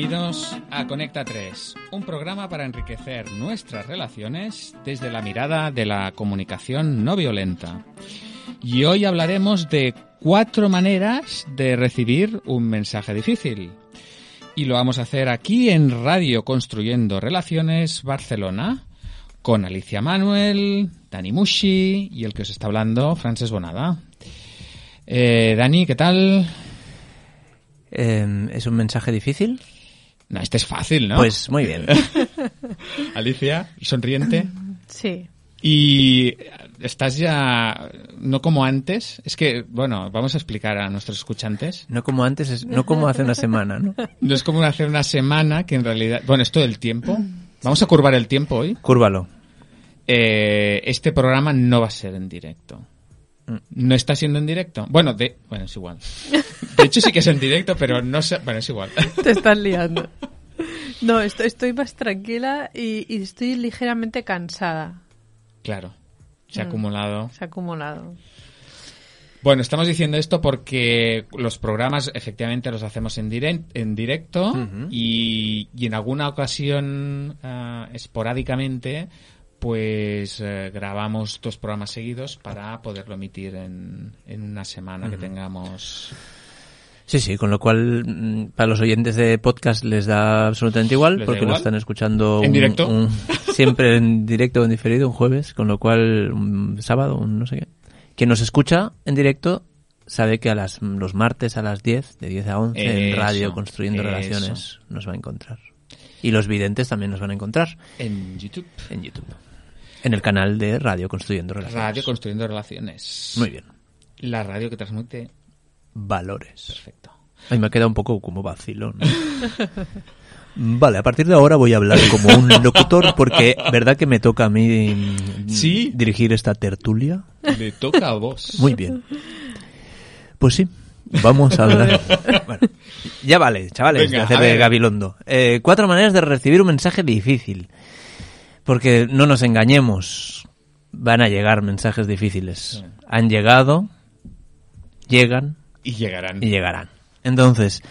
Bienvenidos a Conecta 3, un programa para enriquecer nuestras relaciones desde la mirada de la comunicación no violenta. Y hoy hablaremos de cuatro maneras de recibir un mensaje difícil. Y lo vamos a hacer aquí en Radio Construyendo Relaciones Barcelona, con Alicia Manuel, Dani Mushi y el que os está hablando, Frances Bonada. Eh, Dani, ¿qué tal? Eh, ¿Es un mensaje difícil? No, este es fácil, ¿no? Pues muy bien. Alicia, sonriente. Sí. Y estás ya, no como antes, es que, bueno, vamos a explicar a nuestros escuchantes. No como antes, es- no como hace una semana, ¿no? No es como hacer una semana que en realidad, bueno, es todo el tiempo. Vamos a curvar el tiempo hoy. Cúrvalo. Eh, este programa no va a ser en directo. ¿No está siendo en directo? Bueno, de, bueno, es igual. De hecho sí que es en directo, pero no sé, bueno, es igual. Te estás liando. No, estoy, estoy más tranquila y, y estoy ligeramente cansada. Claro, se ha Mm. acumulado. Se ha acumulado. Bueno, estamos diciendo esto porque los programas efectivamente los hacemos en, direct- en directo y en alguna ocasión ah, esporádicamente pues eh, grabamos dos programas seguidos para poderlo emitir en, en una semana que tengamos. Sí, sí, con lo cual mm, para los oyentes de podcast les da absolutamente igual Les porque lo igual. están escuchando En un- directo. un- siempre en directo o en diferido un jueves, con lo cual un sábado, un no sé qué. Quien nos escucha en directo sabe que a las, los martes a las 10, de 10 a 11 en radio Construyendo eso. Relaciones nos va a encontrar. Y los videntes también nos van a encontrar En YouTube. en YouTube. En el canal de Radio Construyendo Relaciones. Radio Construyendo Relaciones. Muy bien. La radio que transmite. Valores. Perfecto. Ay, me ha quedado un poco como vacilo. ¿no? Vale, a partir de ahora voy a hablar como un locutor porque verdad que me toca a mí mm, Sí. dirigir esta tertulia. Le toca a vos. Muy bien. Pues sí, vamos a hablar. Bueno, ya vale, chavales, Venga, de hacer de. Gabilondo. Eh, cuatro maneras de recibir un mensaje difícil. Porque no nos engañemos, van a llegar mensajes difíciles. Han llegado, llegan Y llegarán. y llegarán. Entonces,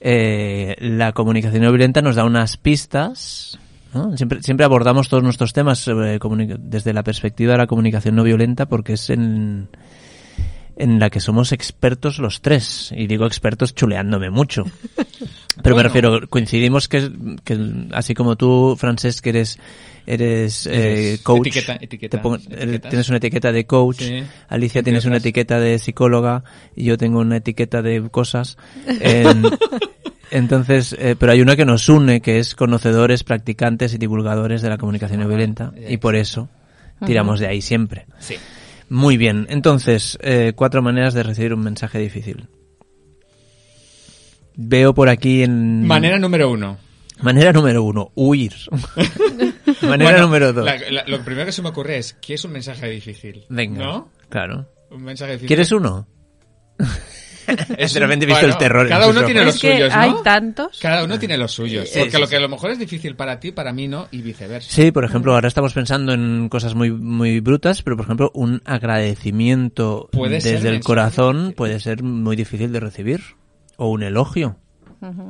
eh, la comunicación no violenta nos da unas pistas. ¿no? Siempre, siempre abordamos todos nuestros temas sobre comuni- desde la perspectiva de la comunicación no violenta porque es en, en la que somos expertos los tres. Y digo expertos chuleándome mucho. Pero me refiero, coincidimos que, que así como tú, Francesc, que eres, eres, eh, coach, etiqueta- etiqueta- te pongo- etiquetas. tienes una etiqueta de coach, Sí. Alicia tienes una etiqueta de psicóloga y yo tengo una etiqueta de cosas. En- entonces, eh, pero hay una que nos une, que es conocedores, practicantes y divulgadores de la comunicación no violenta y por eso tiramos de ahí siempre. Sí. Muy bien, entonces, eh, cuatro maneras de recibir un mensaje difícil. Veo por aquí en... Manera número uno. Manera número uno, huir. Manera Bueno, número dos. la- la- lo primero que se me ocurre es, ¿qué es un mensaje difícil? Venga. ¿No? Claro. Un mensaje difícil. ¿Quieres uno? Es De un- repente he visto el terror en Cada uno tiene los es que suyos, ¿no? hay tantos. Cada uno tiene los suyos. Sí, Porque sí, lo que a lo mejor es difícil para ti, para mí no, y viceversa. Sí, por ejemplo, ahora estamos pensando en cosas muy muy brutas, pero por ejemplo, un agradecimiento Puede ser desde el corazón puede ser muy difícil de recibir o un elogio.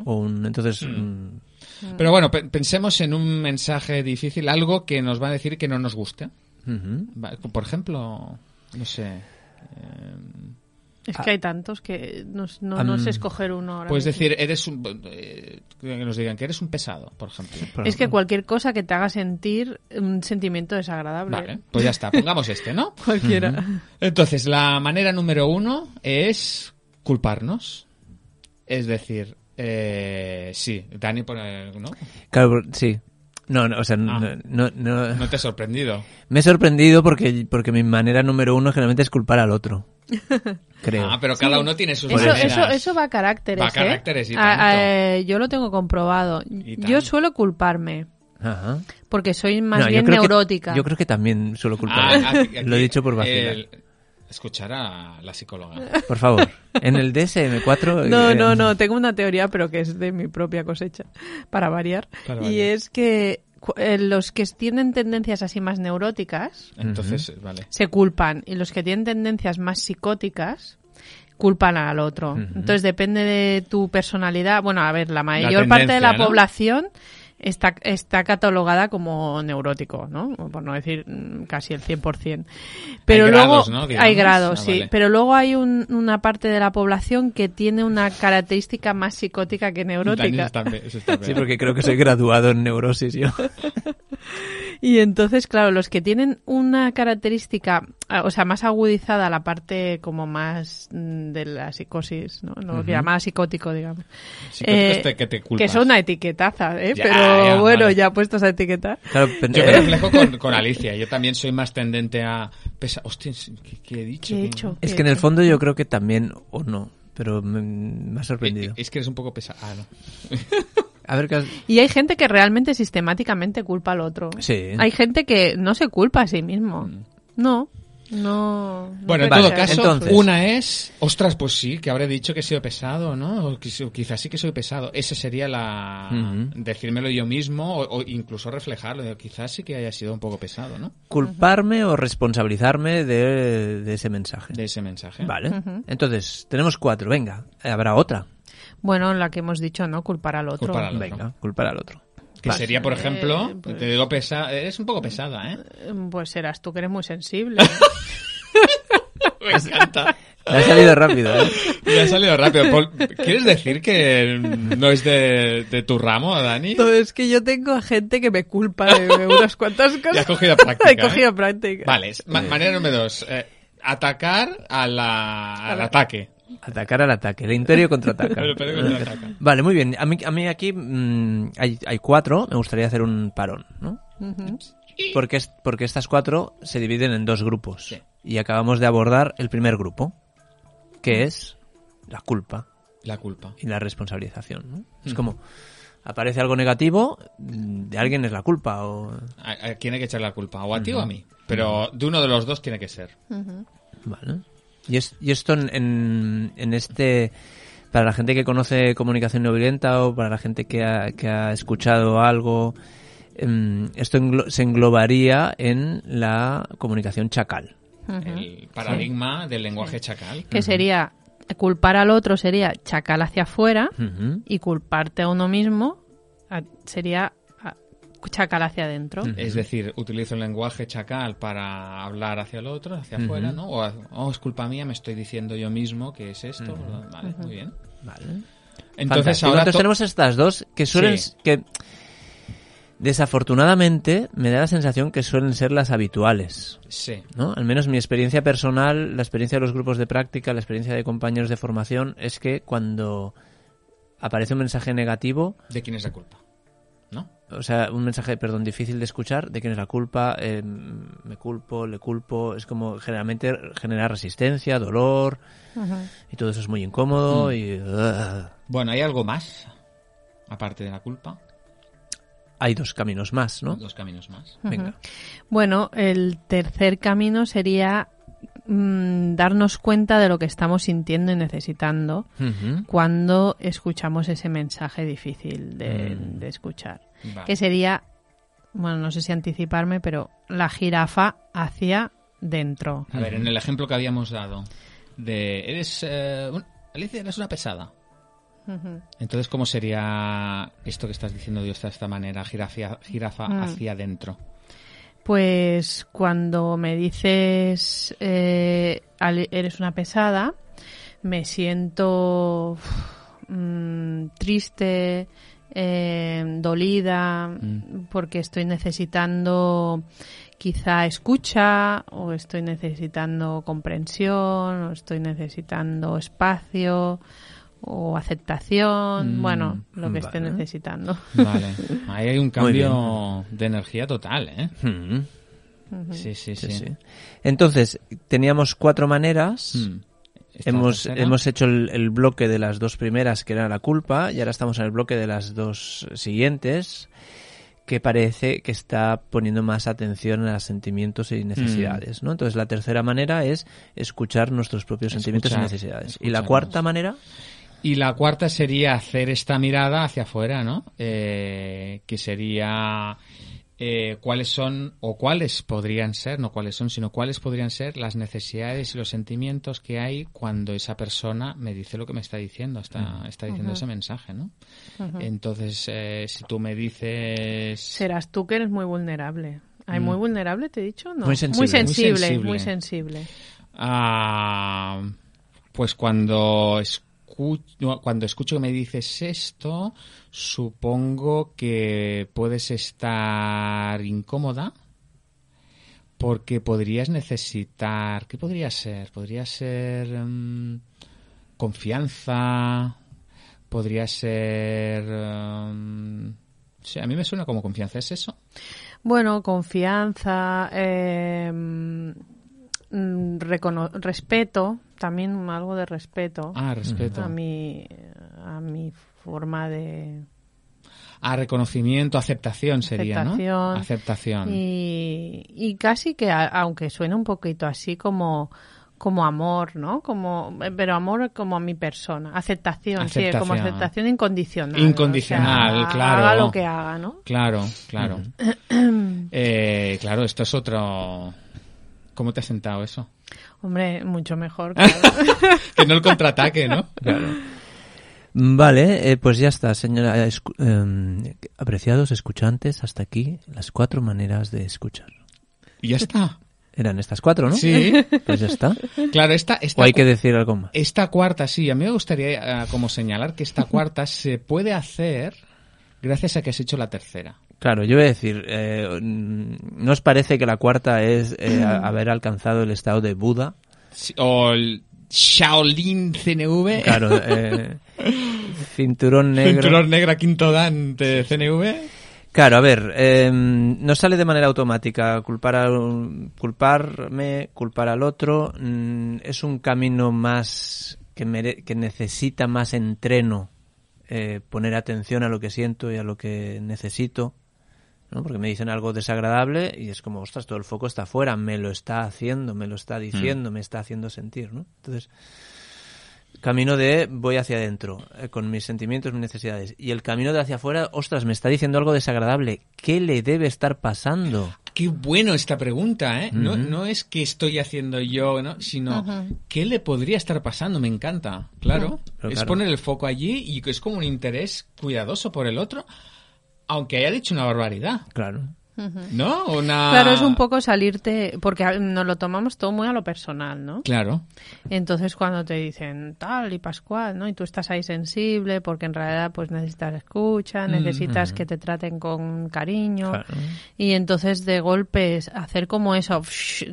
O un entonces mm, Pero bueno, pe- pensemos en un mensaje difícil, algo que nos va a decir que no nos guste. ujú. Va- Por ejemplo, no sé. Es que hay tantos que no, no, sé escoger uno ahora. Puedes mismo. decir, eres un. eh, que nos digan que eres un pesado, por ejemplo. Es que cualquier cosa que te haga sentir un sentimiento desagradable. Vale, pues ya está, pongamos este, ¿no? Cualquiera. Entonces, la manera número uno es culparnos. Es decir, eh, sí, Dani pone, ¿no? Claro, sí. No, no, o sea, no- Ah. no, no- No te ha sorprendido. me he sorprendido porque porque mi manera número uno generalmente es culpar al otro. Creo. Ah, pero cada uno tiene sus Eso, maneras. eso, eso va a caracteres. Va a ¿eh? caracteres y A- a- tanto. eh, yo lo tengo comprobado. Yo tanto. suelo culparme. Ajá. Porque soy más No, yo bien que- neurótica. yo creo que también suelo culpar. Ah, aquí- Lo he dicho por vacilar. el- escuchar a la psicóloga. Por favor. En el DSM4. No, eh, no, no, tengo una teoría, pero que es de mi propia cosecha, para variar. Para y variar. es que cu- eh, los que tienen tendencias así más neuróticas Entonces, vale. se culpan y los que tienen tendencias más psicóticas, culpan al otro. Entonces depende de tu personalidad. Bueno, a ver, la mayor parte de la población está, está catalogada como neurótico, ¿no? Por no decir mm, casi el 100%. Pero Hay luego grados, ¿no? Digamos. hay grados, Ah, sí. vale. Pero luego hay un- una parte de la población que tiene una característica más psicótica que neurótica. está está Sí, porque creo que soy graduado en neurosis yo. Y entonces, claro, los que tienen una característica, ah, o sea, más agudizada, la parte como más mm, de la psicosis, ¿no? Lo que Ujú. llamaba psicótico, digamos. Psicótico Eh, este que te que culpas. es una etiquetaza, ¿eh? Ya, Pero ya, bueno, vale. ya puestos a etiquetar. Claro, Yo me eh, reflejo con, con Alicia. Yo también soy más tendente a... Pesa... Hostia, ¿qué, qué he dicho? ¿Qué he ¿Qué- hecho? es ¿Qué que en el fondo yo creo que también, o no, pero me, me ha sorprendido. Es que eres un poco pesado. Ah, no. A ver, ¿qué has- Y hay gente que realmente sistemáticamente culpa al otro. Sí. Hay gente que no se culpa a sí mismo. Mm. No, no. no Bueno, en todo caso, entonces- una es, ostras, pues sí, que habré dicho que he sido pesado, ¿no? O quiz- quizás sí que soy pesado. Esa sería la... Ujú. Decírmelo yo mismo o, o incluso reflejarlo. Quizás sí que haya sido un poco pesado, ¿no? culparme o responsabilizarme de, de ese mensaje. De ese mensaje. Vale. Entonces, tenemos cuatro. Venga, habrá otra. Bueno, la que hemos dicho, ¿no? Culpar al otro. Culpar al otro. Venga, culpar al otro. Que Vale. sería, por ejemplo, Eh, pues- te digo pesada, eres un poco pesada, ¿eh? Pues serás tú que eres muy sensible. Me encanta. Me ha salido rápido, ¿eh? Me ha salido rápido. Paul, ¿Quieres decir que no es de, de tu ramo, Dani? No, es que yo tengo gente que me culpa de unas cuantas cosas. Ya has cogido práctica, He cogido ¿eh? práctica. Vale, manera número dos. eh, atacar a la, al ataque. Atacar al ataque. El imperio contraataca. Contraataca. Vale, muy bien. A mí, a mí aquí mm, hay, hay cuatro. Me gustaría hacer un parón, ¿no? Porque, es, porque estas cuatro se dividen en dos grupos. Sí. Y acabamos de abordar el primer grupo, que es la culpa La culpa. y la responsabilización. ¿no? Es como, aparece algo negativo, de alguien es la culpa. O... ¿A, a quién hay que echar la culpa? ¿O a ti o a mí? Pero de uno de los dos tiene que ser. Vale. Y, es- y esto en, en, en este... Para la gente que conoce comunicación no violenta o para la gente que ha, que ha escuchado algo, em, esto englo- se englobaría en la comunicación chacal. El paradigma del lenguaje chacal. Que sería culpar al otro sería chacal hacia afuera y culparte a uno mismo sería chacal hacia adentro. Es decir, utilizo el lenguaje chacal para hablar hacia el otro, hacia afuera, ¿no? O, oh, es culpa mía, me estoy diciendo yo mismo que es esto. Vale, muy bien. Vale. Entonces Fantástico. ahora Entonces to- tenemos estas dos que suelen Sí. que desafortunadamente me da la sensación que suelen ser las habituales, Sí. ¿no? Al menos mi experiencia personal, la experiencia de los grupos de práctica, la experiencia de compañeros de formación es que cuando aparece un mensaje negativo, ¿De quién es la culpa? O sea, un mensaje, perdón, difícil de escuchar, de quién es la culpa, eh, me culpo, le culpo, es como generalmente genera resistencia, dolor, y todo eso es muy incómodo y ugh. Bueno, ¿hay algo más? Aparte de la culpa. hay dos caminos más, ¿no? Dos caminos más. Venga. Bueno, el tercer camino sería mm, darnos cuenta de lo que estamos sintiendo y necesitando cuando escuchamos ese mensaje difícil de, Mm. de escuchar. Vale. Que sería, bueno, no sé si anticiparme, pero la jirafa hacia dentro. A ver, en el ejemplo que habíamos dado de eres eh, un- Alicia, eres una pesada. Entonces, ¿cómo sería esto que estás diciendo de esta, manera, jirafa, jirafa Mm. hacia adentro? Pues cuando me dices eh, "Ale- eres una pesada, me siento mm, triste, eh, dolida, Mm. porque estoy necesitando quizá escucha, o estoy necesitando comprensión, o estoy necesitando espacio, o aceptación, Mm, bueno, lo que esté vale. necesitando. Vale. Ahí hay un cambio de energía total, ¿eh? Ujú. Sí, sí, sí. Sí, sí. Entonces, teníamos cuatro maneras. Mm. Hemos, tercera. hemos hecho el, el bloque de las dos primeras, que era la culpa, y ahora estamos en el bloque de las dos siguientes, que parece que está poniendo más atención a los sentimientos y necesidades, ¿no? Entonces, la tercera manera es escuchar nuestros propios sentimientos y necesidades. Y la cuarta manera, Y la cuarta sería hacer esta mirada hacia afuera, ¿no? Eh, que sería eh, cuáles son o cuáles podrían ser, no cuáles son, sino cuáles podrían ser las necesidades y los sentimientos que hay cuando esa persona me dice lo que me está diciendo, está, está diciendo ese mensaje, ¿no? Entonces, eh, si tú me dices... Serás tú que eres muy vulnerable. ¿Hay muy Mm. vulnerable, te he dicho? No. Muy sensible. Muy sensible, Muy sensible. muy sensible. Ah, pues cuando escucho, cuando escucho que me dices esto, supongo que puedes estar incómoda porque podrías necesitar, ¿qué podría ser? Podría ser mm, confianza, podría ser... mm, sí, a mí me suena como confianza, ¿es eso? Bueno, confianza, eh, recono- respeto, también algo de respeto Ah, respeto. a mi a mi forma de Ah, reconocimiento, aceptación sería, Aceptación. ¿no? Aceptación. y, y casi que a- aunque suene un poquito así como como amor, ¿no? Como pero amor como a mi persona, aceptación, sí, como Aceptación. aceptación incondicional. Incondicional, o sea, claro. Haga lo que haga, ¿no? Claro, claro. Eh, claro, esto es otro... ¿Cómo te ha sentado eso? Hombre, mucho mejor. claro. Que no el contraataque, ¿no? Vale, eh, pues ya está, señora. eh, escu- eh, apreciados escuchantes, hasta aquí las cuatro maneras de escuchar. Y ya está. Eran estas cuatro, ¿no? Sí. Pues ya está. Claro, esta, esta, ¿O hay que decir algo más? esta cuarta, sí, a mí me gustaría eh, como señalar que esta cuarta se puede hacer gracias a que has hecho la tercera. Claro, yo voy a decir, eh, mm, ¿no os parece que la cuarta es eh, haber alcanzado el estado de Buda? O el Shaolin CNV. Claro, eh, cinturón negro. Cinturón negra quinto dan de CNV. Claro, a ver, eh, no sale de manera automática. Culpar a culparme, culpar al otro, mm, es un camino más que, mere- que necesita más entreno. eh, poner atención a lo que siento y a lo que necesito. ¿No? Porque me dicen algo desagradable y es como, ostras, todo el foco está afuera, me lo está haciendo, me lo está diciendo, me está haciendo sentir, ¿no? Entonces, camino de voy hacia adentro, eh, con mis sentimientos, mis necesidades. Y el camino de hacia afuera, ostras, me está diciendo algo desagradable. ¿Qué le debe estar pasando? Qué bueno esta pregunta, ¿eh? no, no es qué estoy haciendo yo, ¿no? sino qué le podría estar pasando. Me encanta, claro. Pero es claro. poner el foco allí y que es como un interés cuidadoso por el otro, aunque haya dicho una barbaridad, Claro. ¿no? Una... Claro, es un poco salirte, porque a- nos lo tomamos todo muy a lo personal, ¿no? Claro. Entonces cuando te dicen tal y pascual, ¿no? Y tú estás ahí sensible porque en realidad pues necesitas escucha, necesitas que te traten con cariño. Claro. Y entonces de golpe es hacer como eso,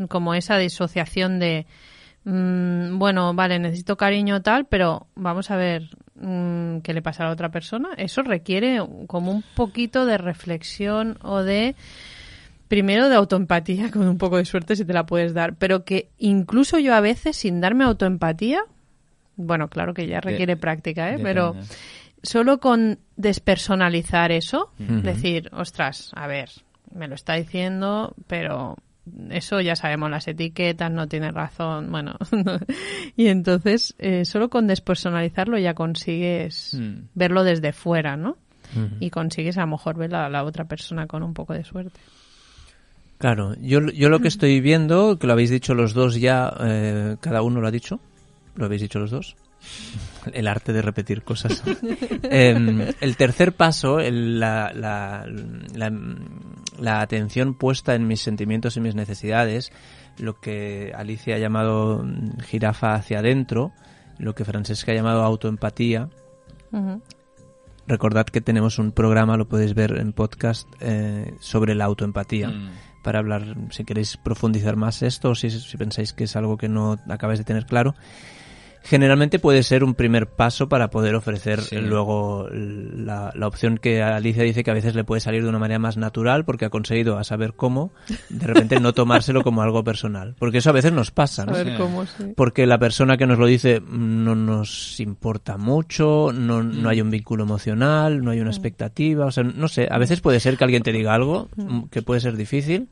como esa disociación de, mm, bueno, vale, necesito cariño tal, pero vamos a ver mm, qué le pasa a la otra persona. Eso requiere como un poquito de reflexión o de, primero de autoempatía, con un poco de suerte si te la puedes dar, pero que incluso yo a veces sin darme autoempatía, bueno, claro que ya requiere práctica, ¿eh? Pero solo con despersonalizar eso, decir, ostras, a ver, me lo está diciendo, pero eso ya sabemos, las etiquetas, no tiene razón, bueno. y entonces, eh, solo con despersonalizarlo ya consigues Mm. verlo desde fuera, ¿no? Y consigues a lo mejor ver a la otra persona con un poco de suerte. Claro, yo, yo lo que estoy viendo, que lo habéis dicho los dos ya, eh, cada uno lo ha dicho, lo habéis dicho los dos, el arte de repetir cosas. Em, el tercer paso, el- la, la, la, la atención puesta en mis sentimientos y mis necesidades, lo que Alicia ha llamado jirafa hacia adentro, lo que Francesca ha llamado autoempatía. Recordad que tenemos un programa, lo podéis ver en podcast, eh, sobre la autoempatía. Mm. Para hablar, si queréis profundizar más esto, o si, si pensáis que es algo que no acabáis de tener claro. Generalmente puede ser un primer paso para poder ofrecer Sí. luego la, la opción que Alicia dice que a veces le puede salir de una manera más natural porque ha conseguido a saber cómo, de repente no tomárselo como algo personal. Porque eso a veces nos pasa, A ¿no? ver Sí. cómo sí. porque la persona que nos lo dice no nos importa mucho, no, no hay un vínculo emocional, no hay Mm. una expectativa, o sea, no sé, a veces puede ser que alguien te diga algo mm, que puede ser difícil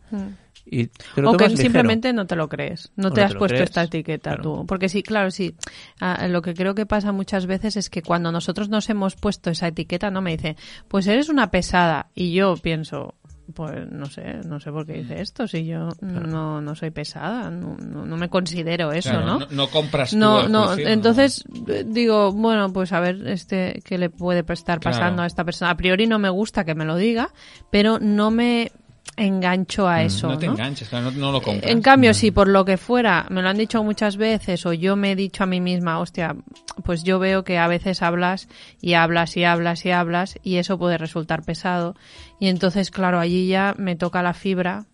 y te lo o que ligero. simplemente no te lo crees, no te no has te puesto crees, esta etiqueta claro. tú. Porque sí, claro, sí. Ah, lo que creo que pasa muchas veces es que cuando nosotros nos hemos puesto esa etiqueta, no me dice, pues eres una pesada. Y yo pienso, pues no sé, no sé por qué dice esto, si yo no, no soy pesada, no, no, no me considero eso, Claro, ¿no? no, no compras tú No, no, entonces eh, digo, bueno, pues a ver, este, qué le puede estar Claro. pasando a esta persona. A priori no me gusta que me lo diga, pero no me engancho a eso, no te ¿no? enganches, claro, no, no lo compras. En cambio, si por lo que fuera me lo han dicho muchas veces o yo me he dicho a mí misma, hostia, pues yo veo que a veces hablas y hablas y hablas y hablas y eso puede resultar pesado y entonces, claro, allí ya me toca la fibra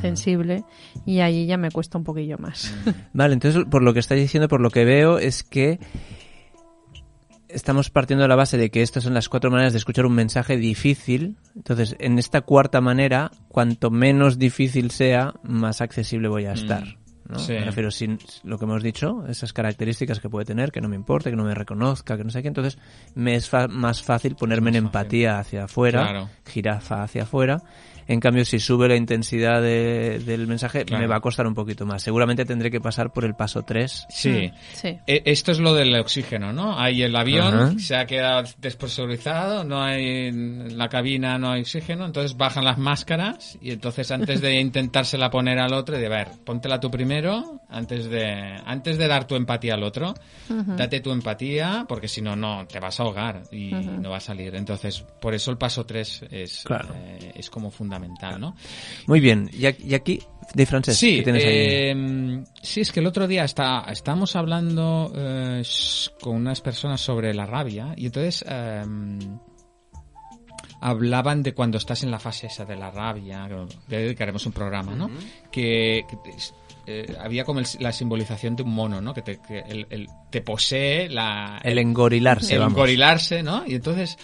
sensible y allí ya me cuesta un poquillo más. Vale, entonces por lo que estáis diciendo, por lo que veo, es que estamos partiendo de la base de que estas son las cuatro maneras de escuchar un mensaje difícil. Entonces, en esta cuarta manera, cuanto menos difícil sea, más accesible voy a estar. ¿no? sí. Me refiero sin lo que hemos dicho, esas características que puede tener, que no me importe, que no me reconozca, que no sé qué. Entonces, me es fa- más fácil ponerme en más empatía hacia afuera, Claro. jirafa hacia afuera. En cambio, si sube la intensidad de- del mensaje, Claro. me va a costar un poquito más. Seguramente tendré que pasar por el paso 3. Sí. Sí. E- Esto es lo del oxígeno, ¿no? Hay el avión, Ajá. se ha quedado despresurizado, no hay en la cabina, no hay oxígeno, entonces bajan las máscaras y entonces antes de intentársela poner al otro, de a ver, póntela tú primero, antes de, antes de dar tu empatía al otro, date tu empatía, porque si no, no, te vas a ahogar y no va a salir. Entonces, por eso el paso 3 es, Claro. eh, es como fundamental, ¿no? Muy bien. Y aquí, de francés, Sí, ¿qué tienes ahí? eh, sí, es que el otro día está, estábamos hablando eh, con unas personas sobre la rabia y entonces eh, hablaban de cuando estás en la fase esa de la rabia, que dedicaremos un programa, ¿no? Que, eh, había como el- la simbolización de un mono, ¿no? Que te, que el- el- te posee la, El engorilarse, el vamos. engorilarse, ¿no? Y entonces,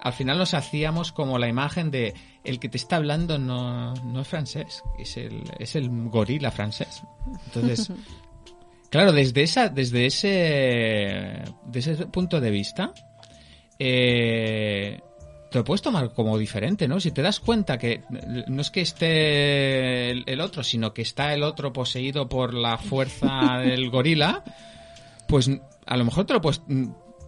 al final nos hacíamos como la imagen de el que te está hablando no, no es francés, es el, es el gorila francés. Entonces, claro, desde esa, desde ese, desde ese punto de vista, eh, te lo puedes tomar como diferente, ¿no? Si te das cuenta que no es que esté el, el otro, sino que está el otro poseído por la fuerza del gorila, pues a lo mejor te lo puedes,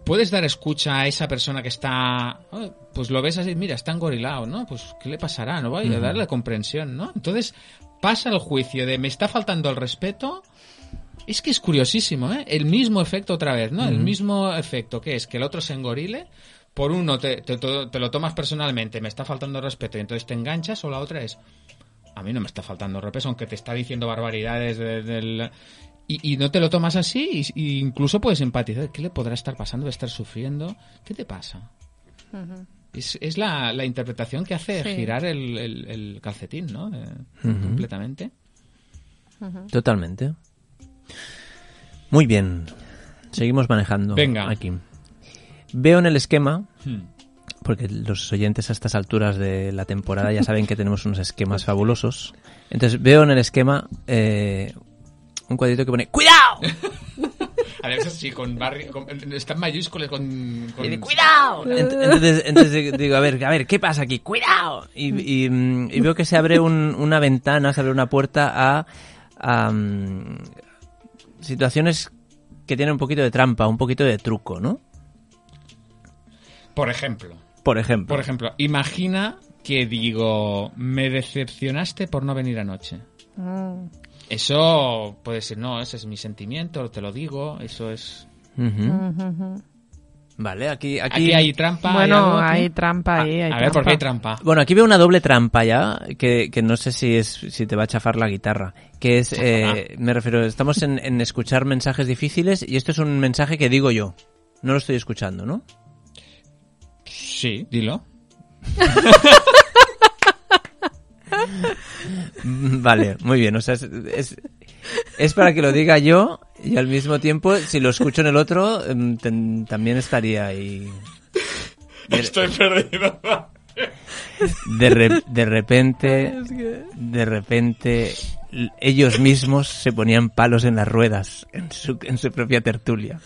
puedes dar escucha a esa persona que está, "Ah, pues lo ves así, mira, está engorilado, ¿no? Pues ¿qué le pasará? ¿No? Voy a darle comprensión, ¿no? Entonces pasa el juicio de me está faltando el respeto. Es que es curiosísimo, ¿eh? El mismo efecto otra vez, ¿no? El mismo efecto que es que el otro se engorile. Por uno te, te- te- te lo tomas personalmente, me está faltando el respeto y entonces te enganchas, o la otra es, a mí no me está faltando respeto, aunque te está diciendo barbaridades de- del... Y, y no te lo tomas así, y, y incluso puedes empatizar. ¿Qué le podrá estar pasando? ¿De estar sufriendo? ¿Qué te pasa? Es, es la, la interpretación que hace Sí. girar el, el- el calcetín, ¿no? Eh, Completamente. Totalmente. Muy bien. Seguimos manejando Venga. aquí. Veo en el esquema, Hmm. porque los oyentes a estas alturas de la temporada ya saben que tenemos unos esquemas fabulosos. Entonces veo en el esquema eh, un cuadrito que pone ¡Cuidado! A ver, eso sí, con barri con- está en mayúsculas, con... con- Y de, ¡Cuidado! Ent- Entonces, entonces digo, a ver, a ver, ¿qué pasa aquí? ¡Cuidado! Y, y, mm, y veo que se abre un- una ventana, se abre una puerta a, a, mm, situaciones que tienen un poquito de trampa, un poquito de truco, ¿no? Por ejemplo. Por ejemplo. Por ejemplo, imagina que digo, me decepcionaste por no venir anoche. Mm, Eso puede ser, no, ese es mi sentimiento, te lo digo, eso es... Vale, aquí, aquí, Aquí hay trampa. Bueno, aquí? hay trampa ahí, hay a ver, ¿por qué hay trampa. trampa? Bueno, aquí veo una doble trampa ya, que, que no sé si es si te va a chafar la guitarra. Que es, eh, me refiero, estamos en, en escuchar mensajes difíciles y esto es un mensaje que digo yo. No lo estoy escuchando, ¿no? Sí, dilo. Vale, muy bien. O sea, es, es, es para que lo diga yo y al mismo tiempo, si lo escucho en el otro, em, ten- también estaría ahí. Estoy perdido. De, re- de repente, de repente, ellos mismos se ponían palos en las ruedas en su, en su propia tertulia.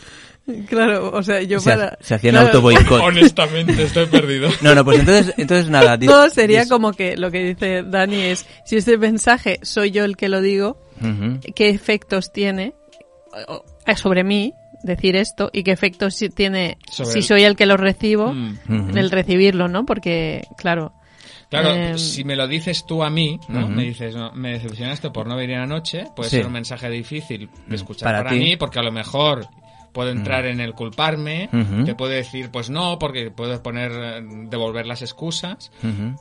Claro, o sea, yo Se, para... ha- se hacían claro, auto boicot. Honestamente, estoy perdido. No, no, pues entonces, entonces nada. No, sería como que lo que dice Dani es, si este mensaje soy yo el que lo digo. ¿qué efectos tiene sobre mí decir esto y qué efectos tiene Sobre si el- soy el que lo recibo Mm. Ujú. el recibirlo, ¿no? Porque, claro, Claro, Eh, si me lo dices tú a mí, ¿no? Me dices, no, me decepcionaste por no venir anoche, puede Sí. ser un mensaje difícil de escuchar Para para, ti. mí, porque a lo mejor puedo entrar en el culparme, te puedo decir, pues no, porque puedo poner, devolver las excusas,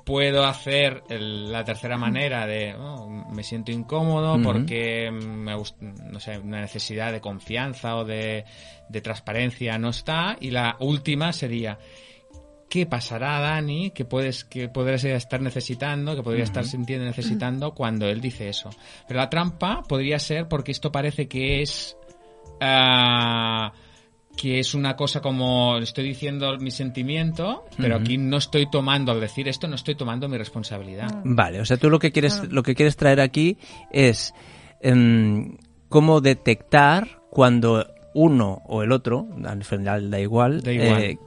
puedo hacer el- la tercera manera de oh, me siento incómodo porque me no sé una necesidad de confianza o de, de transparencia no está. Y la última sería qué pasará Dani que puedes que podrías estar necesitando que podría estar sintiendo necesitando cuando él dice eso pero la trampa podría ser porque esto parece que es ah, que es una cosa como estoy diciendo mi sentimiento, pero aquí no estoy tomando, al decir esto, no estoy tomando mi responsabilidad. Vale, o sea, tú lo que quieres, lo que quieres traer aquí es em, cómo detectar cuando uno o el otro, al final da igual, Da igual. eh,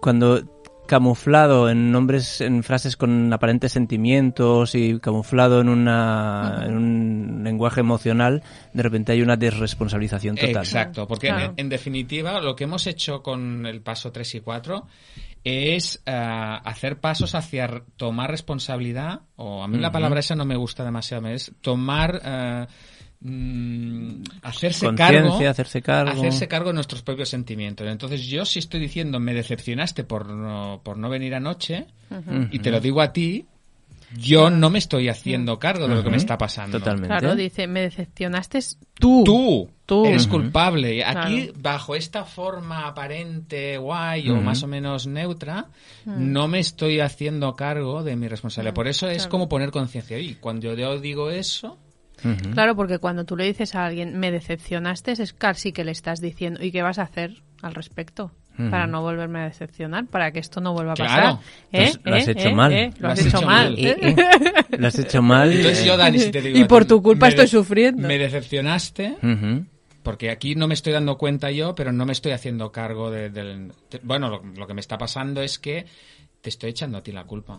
cuando camuflado en nombres, en frases con aparentes sentimientos y camuflado en una, en un lenguaje emocional, de repente hay una desresponsabilización total. Exacto, porque Claro. en, en definitiva lo que hemos hecho con el paso 3 y 4 es ah, hacer pasos hacia tomar responsabilidad, o a mí la palabra esa no me gusta demasiado, es tomar, ah, mm, hacerse Conciencia, cargo, hacerse cargo. hacerse cargo de nuestros propios sentimientos. Entonces yo si estoy diciendo me decepcionaste por no, por no venir anoche, y te lo digo a ti, yo no me estoy haciendo cargo de lo que me está pasando. Totalmente. Claro, dice, me decepcionaste tú. Tú, Tú. eres culpable. Aquí, Claro. bajo esta forma aparente guay o más o menos neutra, no me estoy haciendo cargo de mi responsabilidad. Por eso es claro. como poner conciencia. Y cuando yo digo eso, Claro, porque cuando tú le dices a alguien, me decepcionaste, es casi que le estás diciendo, ¿y qué vas a hacer al respecto? Para no volverme a decepcionar, para que esto no vuelva a Claro. pasar. ¿Eh? Lo has- lo has hecho ¿Eh? mal. ¿Eh? Lo has hecho mal. Lo has hecho mal. entonces yo, Dani, si te digo... Y por tu culpa me estoy de- sufriendo. Me decepcionaste, porque aquí no me estoy dando cuenta yo, pero no me estoy haciendo cargo de- del... de- bueno, lo, lo que me está pasando es que te estoy echando a ti la culpa.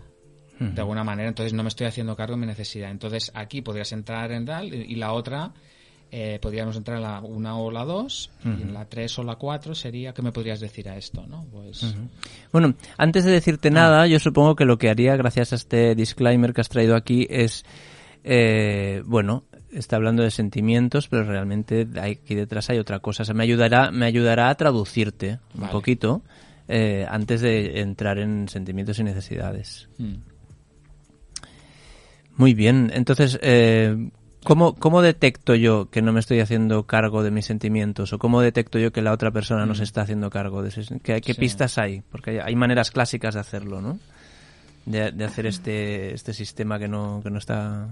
De alguna manera, entonces no me estoy haciendo cargo de mi necesidad. Entonces aquí podrías entrar en tal y y la otra eh, podríamos entrar en la una o la dos y en la tres o la cuatro sería ¿qué me podrías decir a esto? ¿no? Pues Bueno, antes de Ah. decirte nada, yo supongo que lo que haría, gracias a este disclaimer que has traído aquí, es, eh, bueno, está hablando de sentimientos, pero realmente aquí detrás hay otra cosa. O sea, me ayudará, me ayudará a traducirte un poquito eh, antes de entrar en sentimientos y necesidades. mm. Muy bien, entonces, eh, ¿cómo, ¿cómo detecto yo que no me estoy haciendo cargo de mis sentimientos? ¿O cómo detecto yo que la otra persona no se está haciendo cargo de sus... ¿Qué, qué Sí. pistas hay? Porque hay, hay maneras clásicas de hacerlo, ¿no? De, de hacer este, este sistema que no, que no está...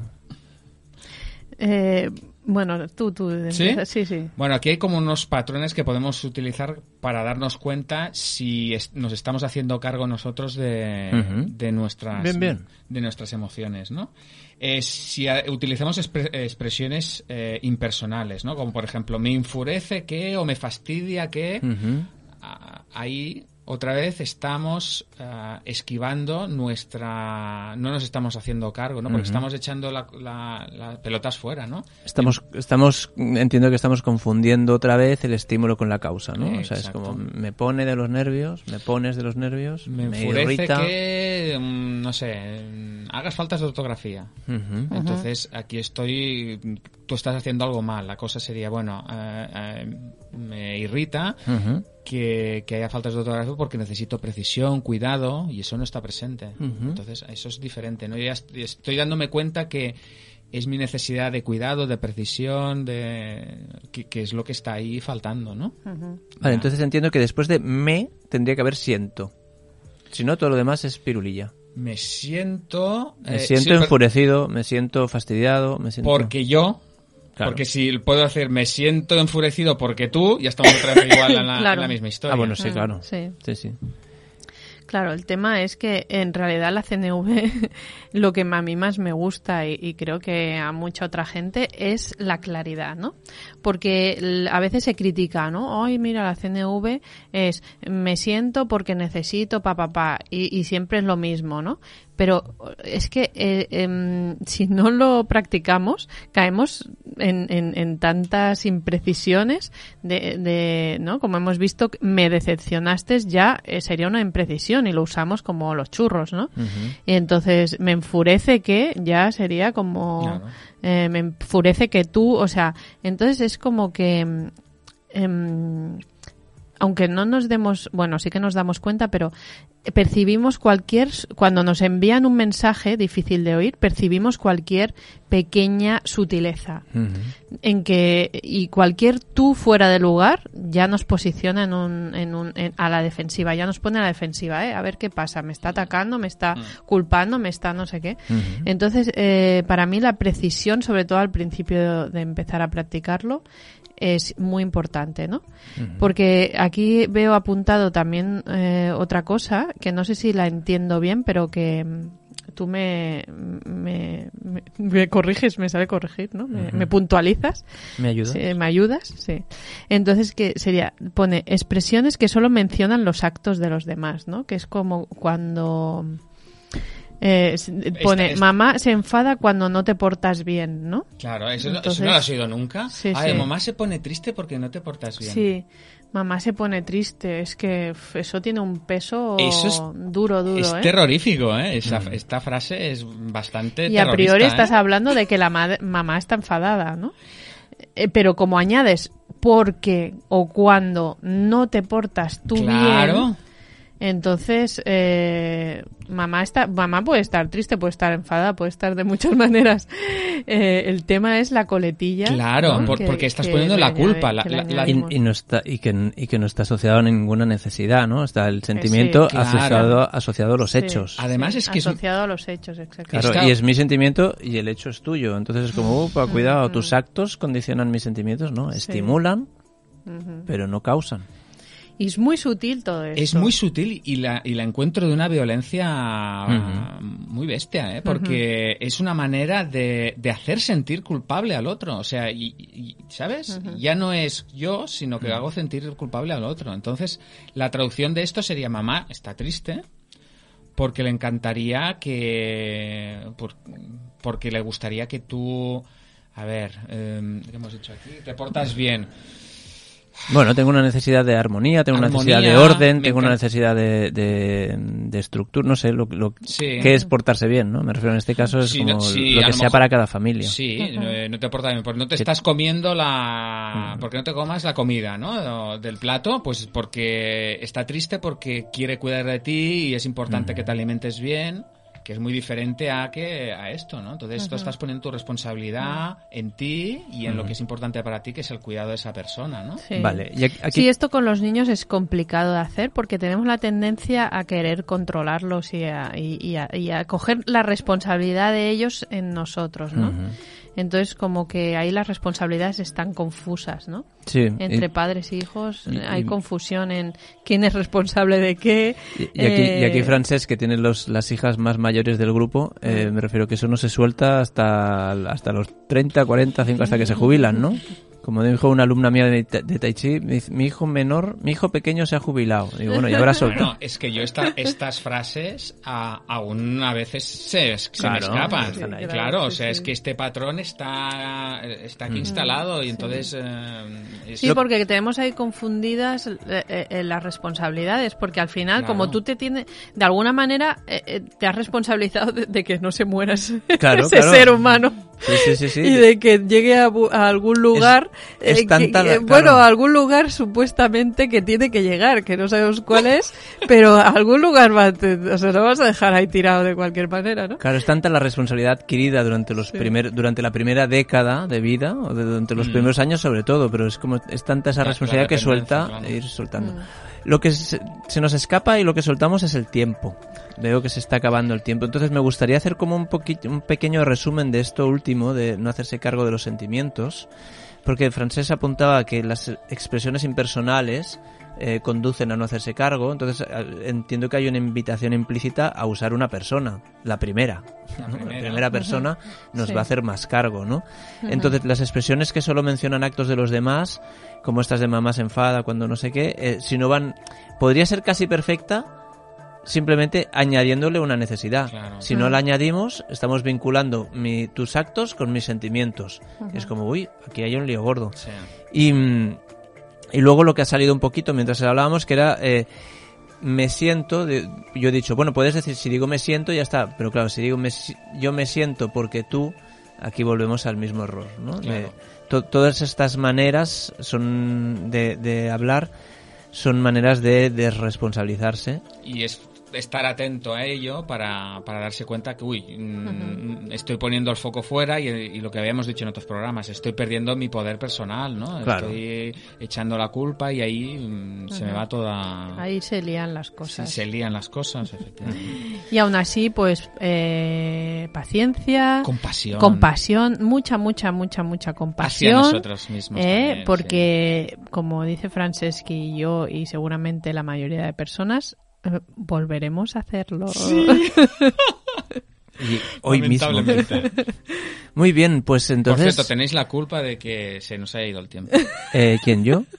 Eh, bueno, tú, tú. ¿Sí? Sí, sí. Bueno, aquí hay como unos patrones que podemos utilizar para darnos cuenta si es- nos estamos haciendo cargo nosotros de, de nuestras Bien, bien. de nuestras emociones, ¿no? Eh, si a- utilizamos expre- expresiones eh, impersonales, ¿no? Como por ejemplo, me enfurece que o me fastidia que ah, ahí otra vez estamos ah, esquivando nuestra no nos estamos haciendo cargo no porque estamos echando la, la- las pelotas fuera no Estamos, estamos, entiendo que estamos confundiendo otra vez el estímulo con la causa, ¿no? O sea, es como, me pone de los nervios, me pones de los nervios, me me, enfurece irrita. que mm, no sé mm, hagas faltas de ortografía. Entonces aquí estoy tú estás haciendo algo mal la cosa sería bueno eh, eh, me irrita que, que haya faltas de ortografía porque necesito precisión, cuidado, y eso no está presente. Entonces, eso es diferente, ¿no? Yo ya est- estoy dándome cuenta que es mi necesidad de cuidado, de precisión, de que, que es lo que está ahí faltando, ¿no? Vale, entonces entiendo que después de me tendría que haber siento. Si no, todo lo demás es pirulilla. Me siento... Me eh, siento sí, enfurecido, me siento fastidiado, me siento... Porque yo... Claro. Porque si puedo hacer me siento enfurecido porque tú, ya estamos otra vez igual en la, Claro. en la misma historia. Ah, bueno, sí, claro. sí. sí, sí. Claro, el tema es que en realidad la CNV lo que a mí más me gusta y, y creo que a mucha otra gente es la claridad, ¿no? Porque a veces se critica, ¿no? Ay, mira, la CNV es me siento porque necesito pa pa pa y, y siempre es lo mismo, ¿no? Pero es que eh, em, si no lo practicamos caemos en, en- en tantas imprecisiones de, de, ¿no? Como hemos visto, me decepcionaste ya eh, sería una imprecisión y lo usamos como los churros, ¿no? Y entonces me enfurece que ya sería como... Eh, me enfurece que tú, o sea, entonces es como que... Aunque no nos demos, bueno, sí que nos damos cuenta, pero percibimos cualquier, cuando nos envían un mensaje difícil de oír, percibimos cualquier pequeña sutileza. En que, y cualquier tú fuera de lugar ya nos posiciona en un, en un, a la defensiva, ya nos pone a la defensiva, ¿eh? A ver qué pasa, me está atacando, me está mm. culpando, me está no sé qué. Entonces, eh, para mí la precisión, sobre todo al principio de empezar a practicarlo, es muy importante, ¿no? Porque aquí veo apuntado también eh, otra cosa que no sé si la entiendo bien, pero que mm, tú me, me, me, corriges, me sabe corregir, ¿no? Me, puntualizas. ¿Me ayudas? ¿Me ayudas? Sí. Entonces, que sería, pone expresiones que solo mencionan los actos de los demás, ¿no? Que es como cuando eh, pone, mamá se enfada cuando no te portas bien, ¿no? Claro, eso, no lo has oído nunca. Sí, mamá se pone triste porque no te portas bien. Sí, mamá se pone triste. Es que eso tiene un peso duro, duro. Es ¿eh? terrorífico, ¿eh? mm. Esta frase es bastante Y a priori estás ¿eh? hablando de que la mamá está enfadada, ¿no? Eh, pero como añades porque o cuando no te portas tú bien entonces, eh, mamá está, mamá puede estar triste, puede estar enfadada, puede estar de muchas maneras. Eh, el tema es la coletilla. Claro, porque estás poniendo la culpa. y, no está, y, que, y que no está asociado a ninguna necesidad, ¿no? Está el sentimiento asociado, asociado a los hechos. Además es que asociado a los hechos, exacto. Claro, y es mi sentimiento y el hecho es tuyo. Entonces es como, upa, cuidado, tus actos condicionan mis sentimientos, ¿no? Estimulan, pero no causan. Y es muy sutil todo eso. Es muy sutil y la, y la encuentro de una violencia muy bestia, ¿eh? porque es una manera de, de, hacer sentir culpable al otro. O sea, y, ¿sabes? Ya no es yo, sino que hago sentir culpable al otro. Entonces, la traducción de esto sería mamá está triste porque le encantaría que... porque le gustaría que tú... A ver, eh, ¿qué hemos dicho aquí? Te portas bien. Bueno, tengo una necesidad de armonía, tengo una necesidad de orden, tengo una necesidad de, de, estructura, no sé, lo, lo que es portarse bien, ¿no? Me refiero en este caso es como lo que sea para cada familia. Sí, eh, no te portas bien, porque no te estás comiendo la... porque no te comas la comida, ¿no? Del plato, pues porque está triste porque quiere cuidar de ti y es importante que te alimentes bien que es muy diferente a que a esto, ¿no? Entonces tú estás poniendo tu responsabilidad en ti y en lo que es importante para ti, que es el cuidado de esa persona, ¿no? Sí. Vale. Y aquí... esto con los niños es complicado de hacer porque tenemos la tendencia a querer controlarlos y a, y, a, coger la responsabilidad de ellos en nosotros, ¿no? Entonces, como que ahí las responsabilidades están confusas, ¿no? Sí. Entre padres e hijos hay confusión en quién es responsable de qué. Y, aquí, y aquí eh, que tiene los, las hijas más mayores del grupo, eh, me refiero que eso no se suelta hasta, hasta los 30, 40, 50, hasta que se jubilan, ¿no? Como dijo una alumna mía de, de Tai Chi, mi, hijo menor, mi hijo pequeño se ha jubilado. Y bueno, y ahora soltado. es que yo esta, estas frases aún a veces se, se me escapan. claro, o sea, es que este patrón está, está aquí instalado y entonces... Eh, sí, porque tenemos ahí confundidas eh, eh, las responsabilidades, porque al final, como tú te tienes, de alguna manera, te has responsabilizado de, que no se muera ese, ser humano. Sí, sí, sí, y de que llegue a, algún lugar es, eh, bueno, a algún lugar supuestamente que tiene que llegar, que no sabemos cuál es, pero a algún lugar va, o sea, no vas a dejar ahí tirado de cualquier manera, ¿no? Claro, es tanta la responsabilidad adquirida durante los primer, durante la primera década de vida, o durante los mm. primeros años sobre todo, pero es como, es tanta esa responsabilidad que suelta, ir soltando. Mm. Lo que se, nos escapa y lo que soltamos es el tiempo. Veo que se está acabando el tiempo. Entonces me gustaría hacer como un, poquito, un pequeño resumen de esto último, de no hacerse cargo de los sentimientos. Porque Francés apuntaba que las expresiones impersonales eh, conducen a no hacerse cargo, entonces entiendo que hay una invitación implícita a usar una persona, la primera. La primera, persona nos va a hacer más cargo, ¿no? Entonces las expresiones que solo mencionan actos de los demás, como estas de mamá se enfada cuando no sé qué, eh, si no van, podría ser casi perfecta simplemente añadiéndole una necesidad. Si no la añadimos, estamos vinculando mi, tus actos con mis sentimientos. Es como, uy, aquí hay un lío gordo. Y, y, luego lo que ha salido un poquito mientras hablábamos, que era... Eh, me siento, de- yo he dicho, bueno, puedes decir, si digo me siento, ya está, pero claro, si digo me si- yo me siento porque tú, aquí volvemos al mismo error, ¿no? De- Claro. to- todas estas maneras son de, de hablar son maneras de desresponsabilizarse. Y es estar atento a ello para, para darse cuenta que, uy, mm, estoy poniendo el foco fuera y, y lo que habíamos dicho en otros programas, estoy perdiendo mi poder personal, ¿no? Claro. Estoy echando la culpa y ahí mm, se me va toda... Ahí se lían las Sí, cosas. se lían las cosas, efectivamente. Y aún así, pues, eh, paciencia, Compasión. compasión, mucha, mucha, mucha, mucha Hacia compasión. nosotros mismos. ¿eh? también, porque, como dice Franceschi y yo, y seguramente la mayoría de personas, volveremos a hacerlo. Y hoy mismo. Muy bien, pues Por entonces... cierto, tenéis la culpa de que se nos haya ido el tiempo. Eh, ¿Quién, yo?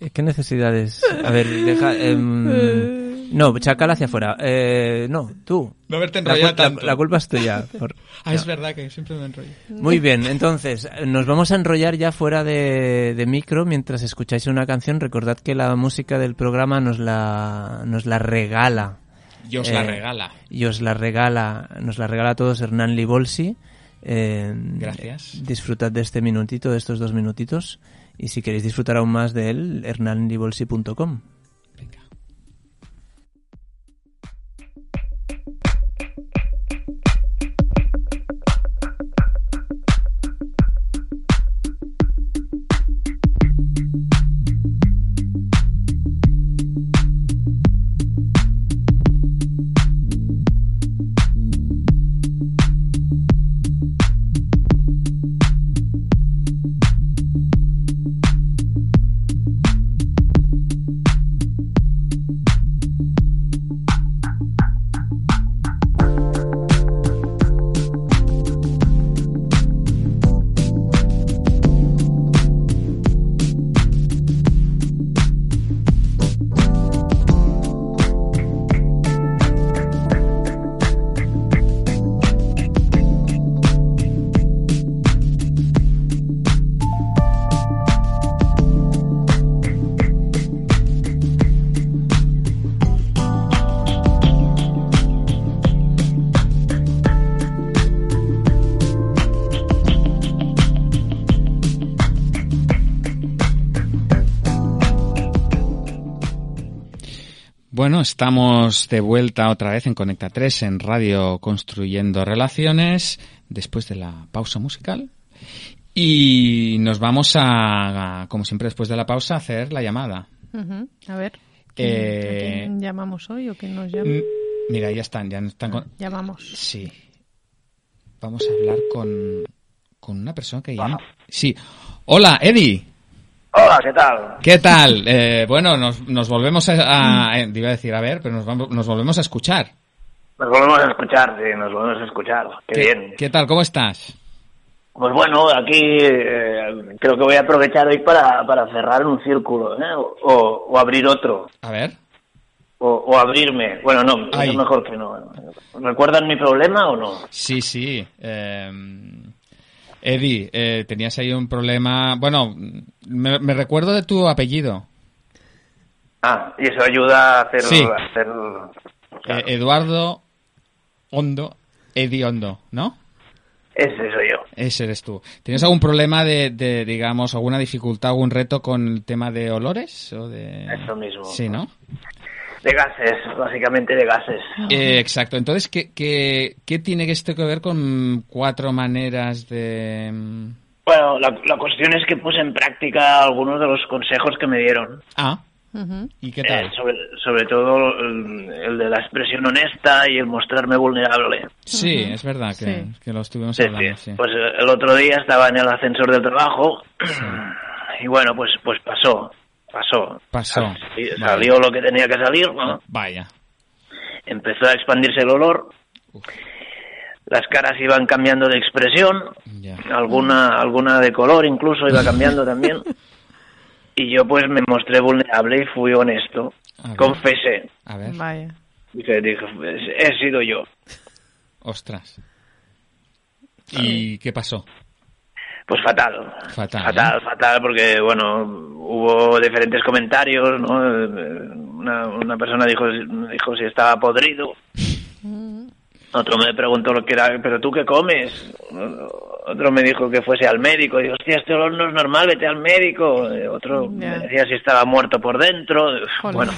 Eh, ¿Qué necesidades? A ver, deja... em, no, chacal hacia afuera. Eh, no, tú. No haberte La, enrollado la- tanto. la culpa es tuya. Por- Ah, es verdad que siempre me enrollo. Muy bien, entonces nos vamos a enrollar ya fuera de, de micro mientras escucháis una canción. Recordad que la música del programa nos la, nos la regala. Y os la Eh, regala. Y os la regala, nos la regala a todos Hernán Libolsi. Eh, Gracias. Disfrutad de este minutito, de estos dos minutitos. Y si queréis disfrutar aún más de él, hernanlibolsi.com. Bueno, estamos de vuelta otra vez en Conecta 3 en Radio Construyendo Relaciones después de la pausa musical. Y nos vamos a, a, como siempre después de la pausa, a hacer la llamada. A ver, Eh, ¿a quién llamamos hoy o quién nos llama? Mira, ya están, ya están con... Llamamos. Sí. Vamos a hablar con, con una persona que llama... Sí. Hola, Eddie. Hola, ¿qué tal? ¿Qué tal? Eh, bueno, nos, nos volvemos a, a- eh, iba a decir a ver, pero nos, vamos- nos volvemos a escuchar. Nos volvemos a escuchar, sí, nos volvemos a escuchar. Qué, bien. ¿Qué tal? ¿Cómo estás? Pues bueno, aquí eh, creo que voy a aprovechar hoy para, para cerrar un círculo, ¿eh? O, o abrir otro. A ver. O, o abrirme. Bueno, no, Ay. es mejor que no. ¿Recuerdan mi problema o no? Sí, sí. eh, Eddie, eh, tenías ahí un problema. Bueno, me, recuerdo de tu apellido. Ah, y eso ayuda a hacer... Sí. a hacer claro. Eh, Eduardo Hondo, Eddie Hondo, ¿no? Ese soy yo. Ese eres tú. ¿Tienes algún problema de, de, digamos, alguna dificultad, algún reto con el tema de olores? O de... Eso mismo. Sí, ¿no? De gases, básicamente de gases. Eh, exacto. Entonces, ¿qué, qué, qué tiene esto que ver con cuatro maneras de... mm, Bueno, la, la cuestión es que puse en práctica algunos de los consejos que me dieron. Ah. ¿y qué Eh, tal? sobre, sobre todo el, el de la expresión honesta y el mostrarme vulnerable. Sí, es verdad que, Sí. que lo estuvimos Sí, hablando, sí. sí. Pues eh, el otro día estaba en el ascensor del trabajo y bueno, pues pues pasó, pasó. Pasó. Salió lo que tenía que salir, ¿no? Vaya. Empezó a expandirse el olor. Las caras iban cambiando de expresión, Ya. alguna alguna de color incluso iba cambiando también. Y yo pues me mostré vulnerable y fui honesto. A. Confesé. A ver. Vaya. Dije, dije, he sido yo. Ostras. ¿Y qué pasó? Pues fatal. Fatal, Fatal, ¿eh? fatal, porque, bueno, hubo diferentes comentarios, ¿no? Eh, una, una persona dijo, dijo si estaba podrido. Otro me preguntó lo que era, ¿pero tú qué comes? Otro me dijo que fuese al médico. Digo, hostia, este olor no es normal, vete al médico. Otro me decía si estaba muerto por dentro. Joder. Bueno,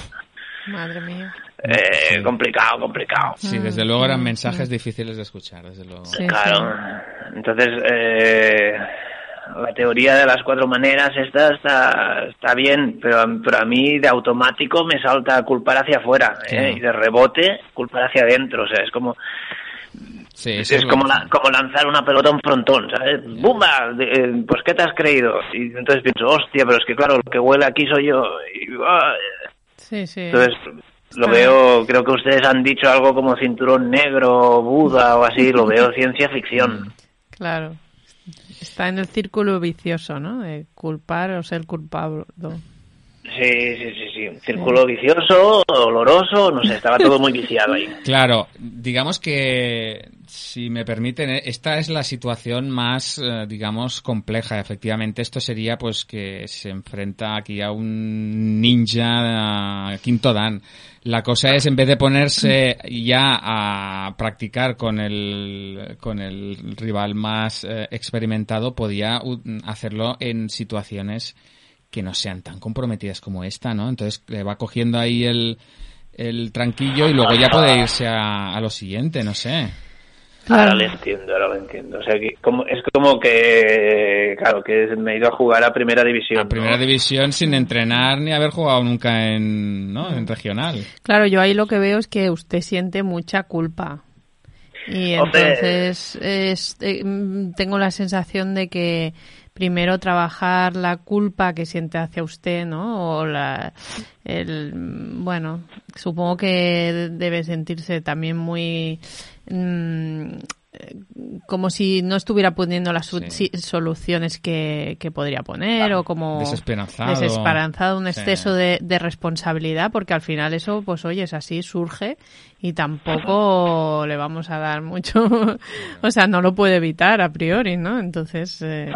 Madre mía. eh, complicado, complicado. Sí, desde luego eran mensajes difíciles de escuchar, desde luego. Sí, Claro. Entonces, eh, la teoría de las cuatro maneras esta está, está bien, pero, a- pero a mí de automático me salta culpar hacia afuera ¿eh? Y de rebote culpar hacia adentro. O sea, es como Sí, es, como, la- como lanzar una pelota a un frontón, ¿sabes? ¡Bumba! De- eh, pues ¿qué te has creído? Y entonces pienso, hostia, pero es que claro, lo que huele aquí soy yo. Y, ah, Sí, sí. entonces lo veo, creo que ustedes han dicho algo como cinturón negro, Buda o así, lo veo ciencia Mm. ficción. Claro. Está en el círculo vicioso, ¿no? De culpar o ser culpable. Sí, sí, sí, sí. Un círculo vicioso, oloroso, no sé, estaba todo muy viciado ahí. Claro, digamos que, si me permiten, eh, esta es la situación más, eh, digamos, compleja. Efectivamente, esto sería pues que se enfrenta aquí a un ninja eh, quinto dan. La cosa es, en vez de ponerse ya a practicar con el, con el rival más experimentado, podía hacerlo en situaciones que no sean tan comprometidas como esta, ¿no? Entonces le va cogiendo ahí el, el tranquillo y luego ya puede irse a, a lo siguiente, no sé. Ahora lo entiendo, ahora lo entiendo. O sea, que como, es como que, claro, que me he ido a jugar a primera división. A primera ¿no? división sin entrenar ni haber jugado nunca en, ¿no? en regional. Claro, yo ahí lo que veo es que usted siente mucha culpa. Y entonces es, eh, tengo la sensación de que primero trabajar la culpa que siente hacia usted, ¿no? O la, el, bueno, supongo que debe sentirse también muy, mm, como si no estuviera poniendo las Sí. soluciones que, que podría poner o como Desesperanzado. desesperanzado, un Sí. exceso de, de responsabilidad, porque al final eso, pues oye, es así, surge y tampoco le vamos a dar mucho, o sea, no lo puede evitar a priori, ¿no? Entonces, eh,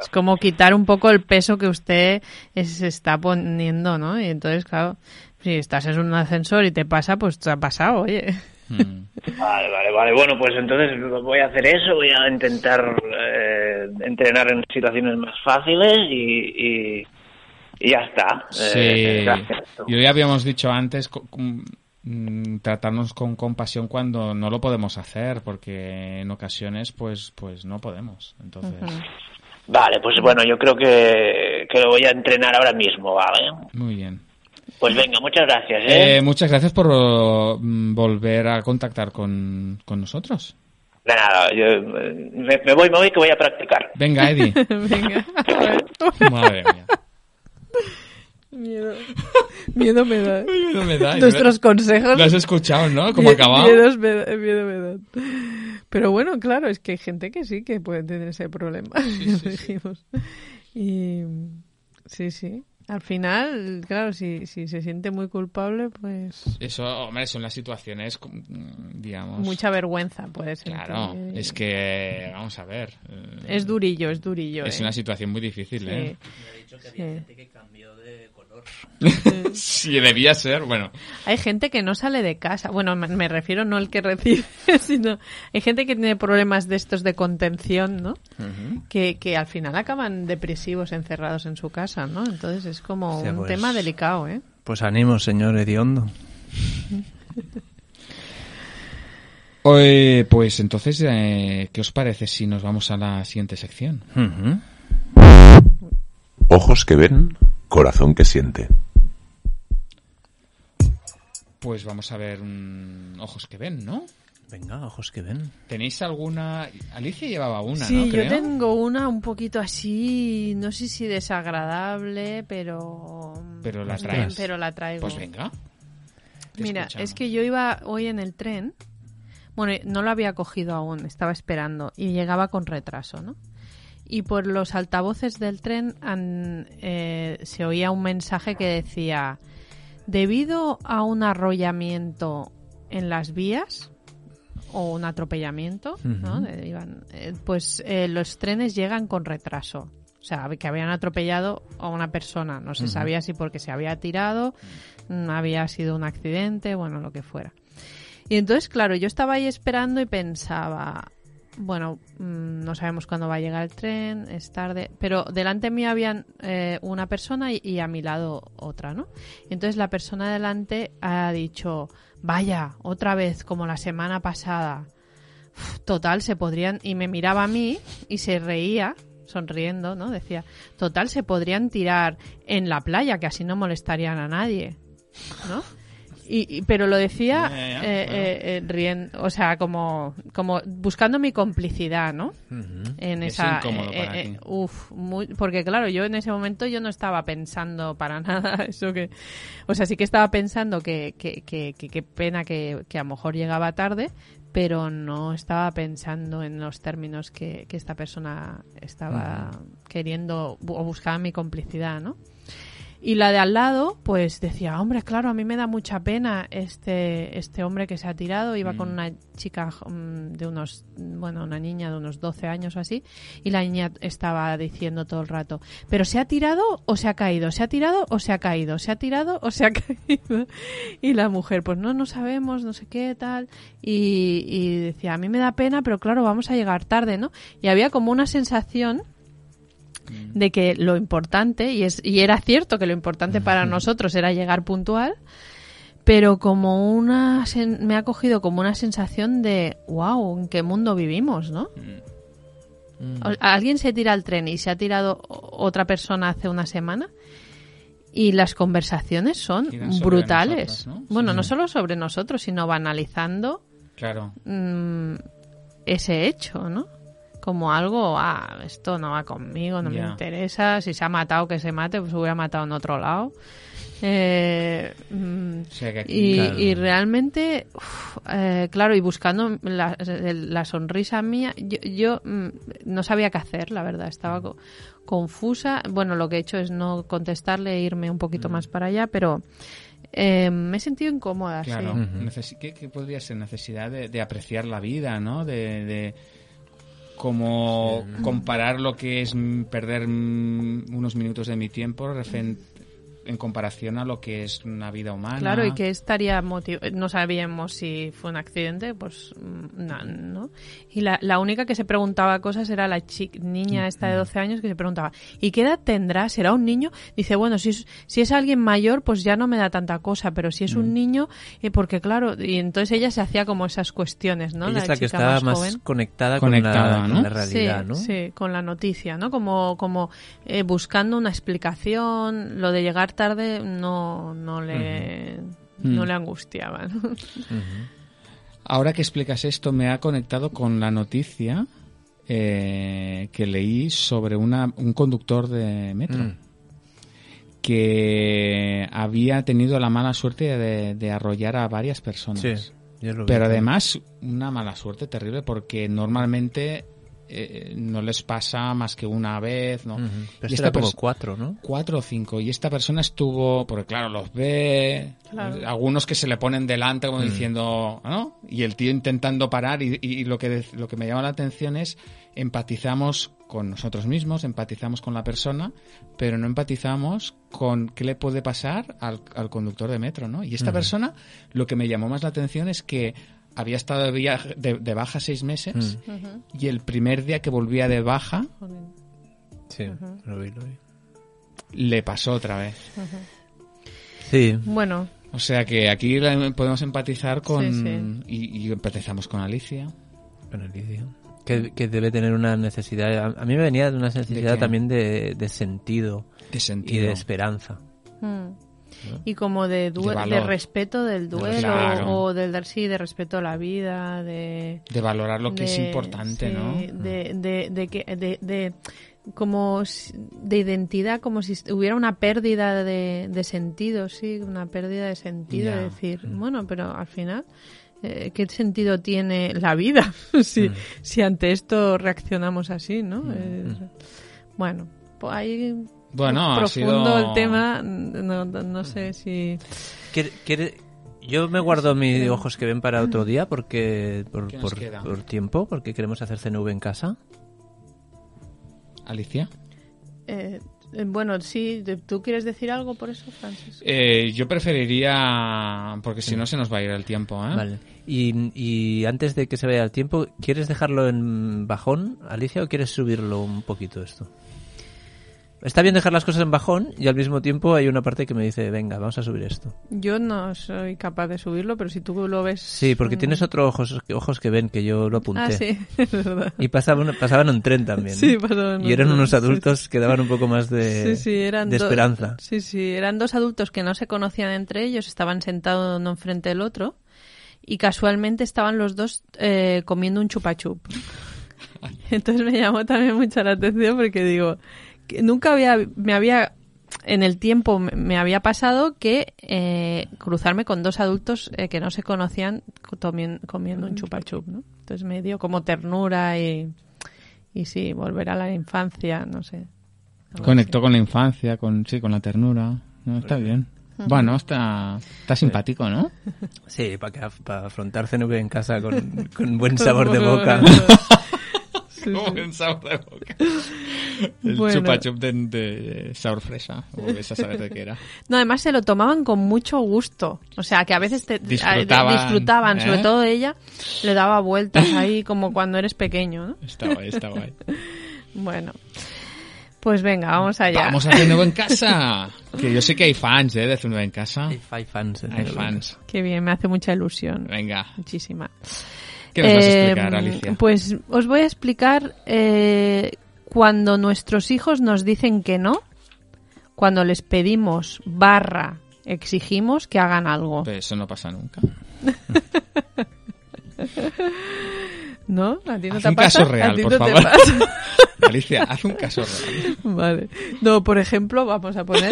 es como quitar un poco el peso que usted se está poniendo, ¿no? Y entonces, claro, si estás en un ascensor y te pasa, pues te ha pasado, oye. Mm. Vale, vale, vale. Bueno, pues entonces voy a hacer eso, voy a intentar eh, entrenar en situaciones más fáciles y, y, y ya está. Sí. Eh, gracias. Y hoy habíamos dicho antes mm, tratarnos con compasión cuando no lo podemos hacer, porque en ocasiones pues pues no podemos. Entonces, Vale, pues bueno, yo creo que, que lo voy a entrenar ahora mismo, ¿vale? muy bien. Pues venga, muchas gracias, ¿eh? Eh, muchas gracias por mm, volver a contactar con, con nosotros. De nada, yo, eh, me, me voy, me voy que voy a practicar. Venga, Eddie. Venga, a ver. Madre mía. Miedo. Miedo me da. Miedo me da. Nuestros consejos. Lo has escuchado, ¿no? Como Mie- acabado. miedos me da- miedo me dan. Pero bueno, claro, es que hay gente que sí que puede tener ese problema. ya lo dijimos. Y sí, sí. Al final, claro, si, si se siente muy culpable, pues Eso, hombre, son las situaciones, mm, digamos. mucha vergüenza puede ser. Claro, es que, vamos a ver. eh, Es durillo, es durillo. Es ¿eh? una situación muy difícil, Sí. ¿eh? Sí. que cambió de color. Sí, debía ser, bueno. Hay gente que no sale de casa. Bueno, me, refiero no el que recibe, sino hay gente que tiene problemas de estos de contención, ¿no? que, que al final acaban depresivos encerrados en su casa, ¿no? Entonces es como un pues- tema delicado, ¿eh? Pues ánimo, señor Ediondo. Oye, pues entonces, eh, ¿qué os parece si nos vamos a la siguiente sección? Ojos que ven, corazón que siente. Pues vamos a ver mm, ojos que ven, ¿no? Venga, ojos que ven. ¿Tenéis alguna? Alicia llevaba una, sí, ¿no? yo Creo. tengo una un poquito así, no sé si desagradable, pero... Pero la traes. Pero la traigo. Pues venga. Te Mira, escuchamos. es que yo iba hoy en el tren, bueno, no lo había cogido aún, estaba esperando y llegaba con retraso, ¿no? Y por los altavoces del tren eh, se oía un mensaje que decía, debido a un arrollamiento en las vías o un atropellamiento, ¿no? Iban, eh, pues eh, los trenes llegan con retraso. O sea, que habían atropellado a una persona. No se sabía si porque se había tirado, mm, había sido un accidente, bueno, lo que fuera. Y entonces, claro, yo estaba ahí esperando y pensaba, bueno, mm, no sabemos cuándo va a llegar el tren, es tarde, pero delante mío había eh, una persona y, a mi lado otra, ¿no? Entonces la persona delante ha dicho, vaya, otra vez como la semana pasada. Total, se podrían, y me miraba a mí y se reía, sonriendo, ¿no? Decía, total, se podrían tirar en la playa, que así no molestarían a nadie, ¿no? Y, y- pero lo decía eh, eh, eh, rien- o sea, como, como buscando mi complicidad, ¿no? En Es esa, incómodo eh, para eh, ti. uf, muy- porque claro, yo en ese momento yo no estaba pensando para nada eso que, o sea, sí que estaba pensando que que, que, que- qué pena que, que a lo mejor llegaba tarde, pero no estaba pensando en los términos que, que esta persona estaba queriendo o buscaba mi complicidad, ¿no? Y la de al lado, pues decía, hombre, claro, a mí me da mucha pena este, este hombre que se ha tirado. Iba con una chica mm, de unos, bueno, una niña de unos 12 años o así, y la niña estaba diciendo todo el rato, pero se ha tirado o se ha caído, se ha tirado o se ha caído, se ha tirado o se ha caído. Y la mujer, pues no, no sabemos, no sé qué, tal. Y, y decía, a mí me da pena, pero claro, vamos a llegar tarde, ¿no? Y había como una sensación de que lo importante, y, es, y era cierto que lo importante para nosotros era llegar puntual, pero como una, me ha cogido como una sensación de, wow, ¿en qué mundo vivimos, no? O- Alguien se tira al tren y se ha tirado otra persona hace una semana y las conversaciones son brutales. nosotros, ¿no? Bueno, Sí. no solo sobre nosotros, sino banalizando Claro. mm, ese hecho, ¿no? Como algo, ah, esto no va conmigo, no me interesa, si se ha matado que se mate, pues se hubiera matado en otro lado. Eh, mm, O sea que aquí, y, Claro. y realmente, uf, eh, claro, y buscando la, la sonrisa mía, yo, yo, mm, no sabía qué hacer, la verdad, estaba co- confusa. Bueno, lo que he hecho es no contestarle e irme un Mm. poquito más para allá, pero eh, me he sentido incómoda, Claro, sí. ¿qué, qué podría ser? Necesidad de, de apreciar la vida, ¿no? De, de como comparar lo que es perder unos minutos de mi tiempo en comparación a lo que es una vida humana. Claro, y que estaría motiv no sabíamos si fue un accidente, pues mm, no. ¿no? Y la, la única que se preguntaba cosas era la chi- niña esta de 12 años que se preguntaba, ¿y qué edad tendrá? ¿Será un niño? Dice, bueno, si es, si es alguien mayor, pues ya no me da tanta cosa, pero si es un niño, eh, porque claro, y entonces ella se hacía como esas cuestiones, ¿no? Ella es la la que chica estaba más, más joven. conectada, Conectada, con, la, ¿no? con la realidad, sí, ¿no? Sí, con la noticia, ¿no? Como, como eh, buscando una explicación, lo de llegar tarde no, no le, no Mm. le angustiaba, ¿no? Ahora que explicas esto, me ha conectado con la noticia eh, que leí sobre una, un conductor de metro Mm. que había tenido la mala suerte de, de arrollar a varias personas. Sí, yo lo vi. Pero además, una mala suerte terrible porque normalmente eh, no les pasa más que una vez, ¿no? Pero Y este esta era como cuatro, ¿no? cuatro o cinco. Y esta persona estuvo, porque claro, los ve, Claro. algunos que se le ponen delante como diciendo, ¿no? Y el tío intentando parar y, y lo que lo que me llama la atención es empatizamos con nosotros mismos, empatizamos con la persona, pero no empatizamos con qué le puede pasar al, al conductor de metro, ¿no? Y esta persona, lo que me llamó más la atención es que había estado de, viaje- de, de baja seis meses y el primer día que volvía de baja Sí, lo vi, lo vi. le pasó otra vez. Sí, Bueno, O sea que aquí podemos empatizar con... Sí, sí. Y, y empatizamos con Alicia. con Alicia. Que, que debe tener una necesidad. A, a mí me venía de una necesidad también de, de sentido De y sentido. de esperanza. mm. Y como de, De de, respeto del duelo Claro. o del sí, de respeto a la vida, de De valorar lo que es importante, sí, ¿no? De, de, de, que, de, de- como de identidad, como si hubiera una pérdida de, de sentido, sí, una pérdida de sentido. Es decir, bueno, pero al final, eh, ¿qué sentido tiene la vida si, si ante esto reaccionamos así, no? Es- bueno, pues ahí Bueno, ha profundo sido... el tema, no, sé si... ¿Quiere- quiere- Yo me guardo mis ojos que ven para otro día porque por, tiempo, porque queremos hacer CNV en casa. Alicia. Eh, eh, bueno, sí, ¿tú quieres decir algo por eso, Francis? Eh, yo preferiría, porque si no se nos va a ir el tiempo, ¿eh? Vale. Y, y antes de que se vaya el tiempo, ¿quieres dejarlo en bajón, Alicia, o quieres subirlo un poquito esto? Está bien dejar las cosas en bajón y al mismo tiempo hay una parte que me dice, venga, vamos a subir esto. Yo no soy capaz de subirlo, pero si tú lo ves... Sí, porque mm, tienes otros ojos, ojos que ven, que yo lo apunté. Ah, sí, es verdad. Y pasaban, pasaban en tren también. Sí, pasaban Y eran tren, unos sí, adultos que daban un poco más de, sí, sí, eran de esperanza. Sí, sí, eran dos adultos que no se conocían entre ellos, estaban sentados uno enfrente del otro y casualmente estaban los dos eh, comiendo un chupachup. Entonces me llamó también mucho la atención porque digo, que nunca había, me había, en el tiempo me- había pasado que eh, cruzarme con dos adultos eh, que no se conocían comien- comiendo un chupachup, ¿no? Entonces me dio como ternura y, y sí, volver a la infancia, no sé. Conectó con la infancia, con sí, con la ternura. No, está bien. Bueno, está, está simpático, ¿no? Sí, para afrontar CNV en casa con, con buen sabor de boca. Sí, Como sí. en sabor de boca. El Bueno. chupa chup de, de sabor fresa. O esa saber de qué era. No, además se lo tomaban con mucho gusto. O sea, que a veces te, Disfrutaban, a- disfrutaban, ¿eh? sobre todo ella, le daba vueltas ahí como cuando eres pequeño, ¿no? Está guay, está guay. Bueno, pues venga, vamos allá. Vamos a hacer nuevo en casa. Que yo sé que hay fans, ¿eh? De hacer nuevo en casa. Hay, hay fans. eh. Hay fans. Qué bien, me hace mucha ilusión. Venga. Muchísima. ¿Qué nos vas a Eh, explicar, Alicia? Pues os voy a explicar eh, cuando nuestros hijos nos dicen que no, cuando les pedimos barra exigimos que hagan algo, eso no pasa nunca. ¿no? ¿A ti no Haz te un pasa? caso real, ¿A ti por no te favor. pasa? Alicia, haz un caso real. Vale. No, por ejemplo, vamos a poner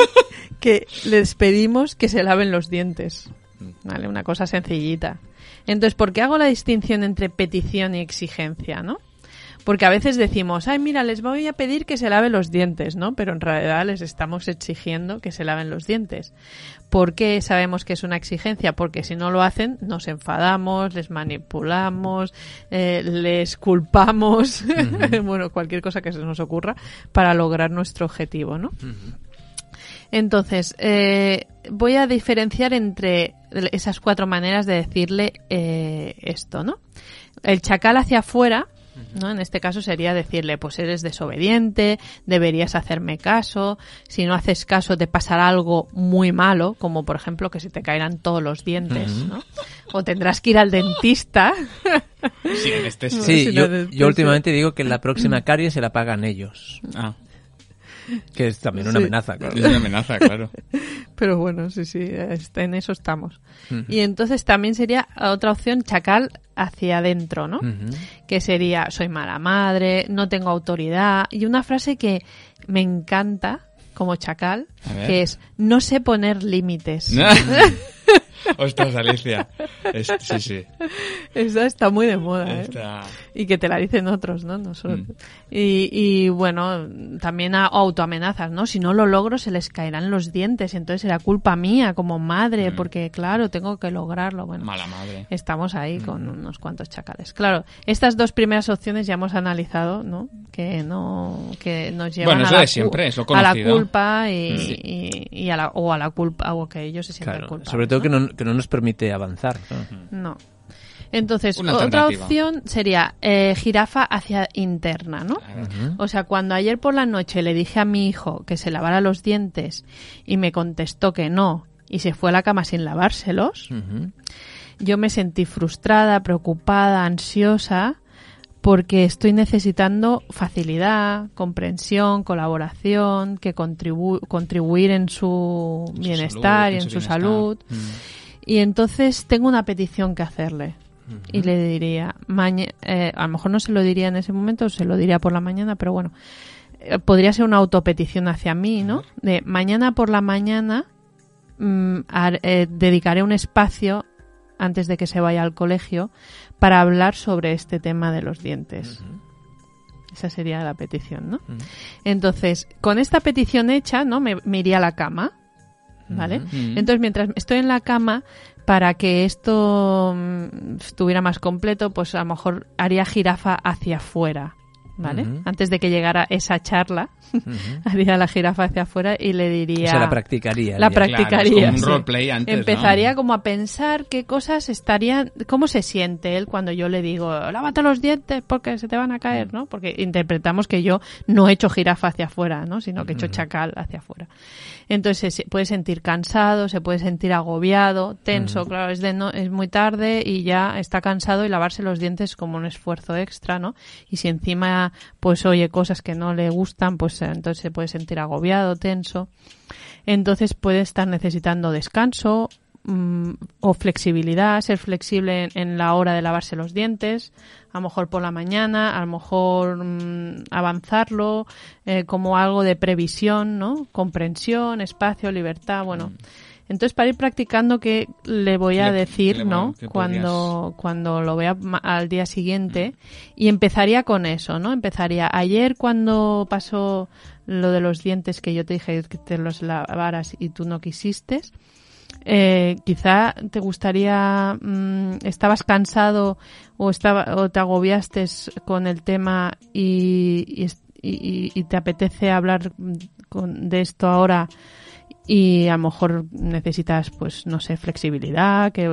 que les pedimos que se laven los dientes. Vale, una cosa sencillita. Entonces, ¿por qué hago la distinción entre petición y exigencia, no? Porque a veces decimos, ay, mira, les voy a pedir que se laven los dientes, ¿no? Pero en realidad les estamos exigiendo que se laven los dientes. ¿Por qué sabemos que es una exigencia? Porque si no lo hacen, nos enfadamos, les manipulamos, eh, les culpamos, bueno, cualquier cosa que se nos ocurra para lograr nuestro objetivo, ¿no? Entonces, eh, voy a diferenciar entre esas cuatro maneras de decirle eh, esto, ¿no? El chacal hacia afuera, ¿no? En este caso sería decirle, pues eres desobediente, deberías hacerme caso, si no haces caso te pasará algo muy malo, como por ejemplo que se te caerán todos los dientes, ¿no? O tendrás que ir al dentista. Sí, en este sí. Yo, últimamente digo que la próxima carie se la pagan ellos. Ah, Que es también una Sí. amenaza, claro. es una amenaza, claro. Pero bueno, sí, sí, está- en eso estamos. Y entonces también sería otra opción chacal hacia adentro, ¿no? Que sería soy mala madre, no tengo autoridad y una frase que me encanta como chacal, que es no sé poner límites. Ostras, Alicia. Es- sí, sí. Esa está muy de moda, ¿eh? Y que te la dicen otros, ¿no? No solo- Mm. y, y, bueno, también a autoamenazas, ¿no? Si no lo logro se les caerán los dientes, entonces será culpa mía como madre, Mm. porque claro, tengo que lograrlo. Bueno, Mala madre. Estamos ahí con unos cuantos chacales. Claro, estas dos primeras opciones ya hemos analizado, ¿no? Que no, que nos llevan Bueno, a, la de cu- siempre, es lo a la conocido. culpa y, Sí. y- y a la, o a la culpa, o que ellos se sientan Claro, culpables. sobre todo ¿no? que no, que no nos permite avanzar. No. Entonces, otra opción sería eh, jirafa hacia interna, ¿no? O sea, cuando ayer por la noche le dije a mi hijo que se lavara los dientes y me contestó que no y se fue a la cama sin lavárselos, yo me sentí frustrada, preocupada, ansiosa, porque estoy necesitando facilidad, comprensión, colaboración, que contribu- contribuir en su En su bienestar salud, y en en su bienestar. salud. Y entonces tengo una petición que hacerle. Y le diría, maña- eh, a lo mejor no se lo diría en ese momento, se lo diría por la mañana, pero bueno, eh, podría ser una autopetición hacia mí, ¿no? De mañana por la mañana mm, eh, dedicaré un espacio antes de que se vaya al colegio para hablar sobre este tema de los dientes. Esa sería la petición, ¿no? Entonces, con esta petición hecha, ¿no? Me, me iría a la cama, ¿vale? Ujú. Entonces, mientras estoy en la cama, para que esto mm, estuviera más completo, pues a lo mejor haría jirafa hacia afuera, ¿vale? Antes de que llegara esa charla, haría la jirafa hacia afuera y le diría... Se la practicaría. La practicaría, Claro, es como un sí. roleplay antes, ¿no? Empezaría como a pensar qué cosas estarían, cómo se siente él cuando yo le digo, lávate los dientes porque se te van a caer, ¿no? Porque interpretamos que yo no he hecho jirafa hacia afuera, ¿no? Sino que he hecho chacal hacia afuera. Entonces se puede sentir cansado, se puede sentir agobiado, tenso, claro, es de no, es muy tarde y ya está cansado y lavarse los dientes como un esfuerzo extra, ¿no? Y si encima pues oye cosas que no le gustan, pues entonces se puede sentir agobiado, tenso. Entonces puede estar necesitando descanso mm, o flexibilidad, ser flexible en, la hora de lavarse los dientes, a lo mejor por la mañana, a lo mejor mm, avanzarlo eh, como algo de previsión, ¿no? Comprensión, espacio, libertad, bueno. Entonces, para ir practicando, ¿qué le voy a Le- decir, no? ¿qué Cuando, cuando lo vea al día siguiente. Y empezaría con eso, ¿no? Empezaría ayer cuando pasó lo de los dientes que yo te dije que te los lavaras y tú no quisiste. Eh, quizá te gustaría, mm, estabas cansado o, estaba, o te agobiaste con el tema y, y, y- y te apetece hablar mm, con, de esto ahora y a lo mejor necesitas, pues, no sé, flexibilidad, que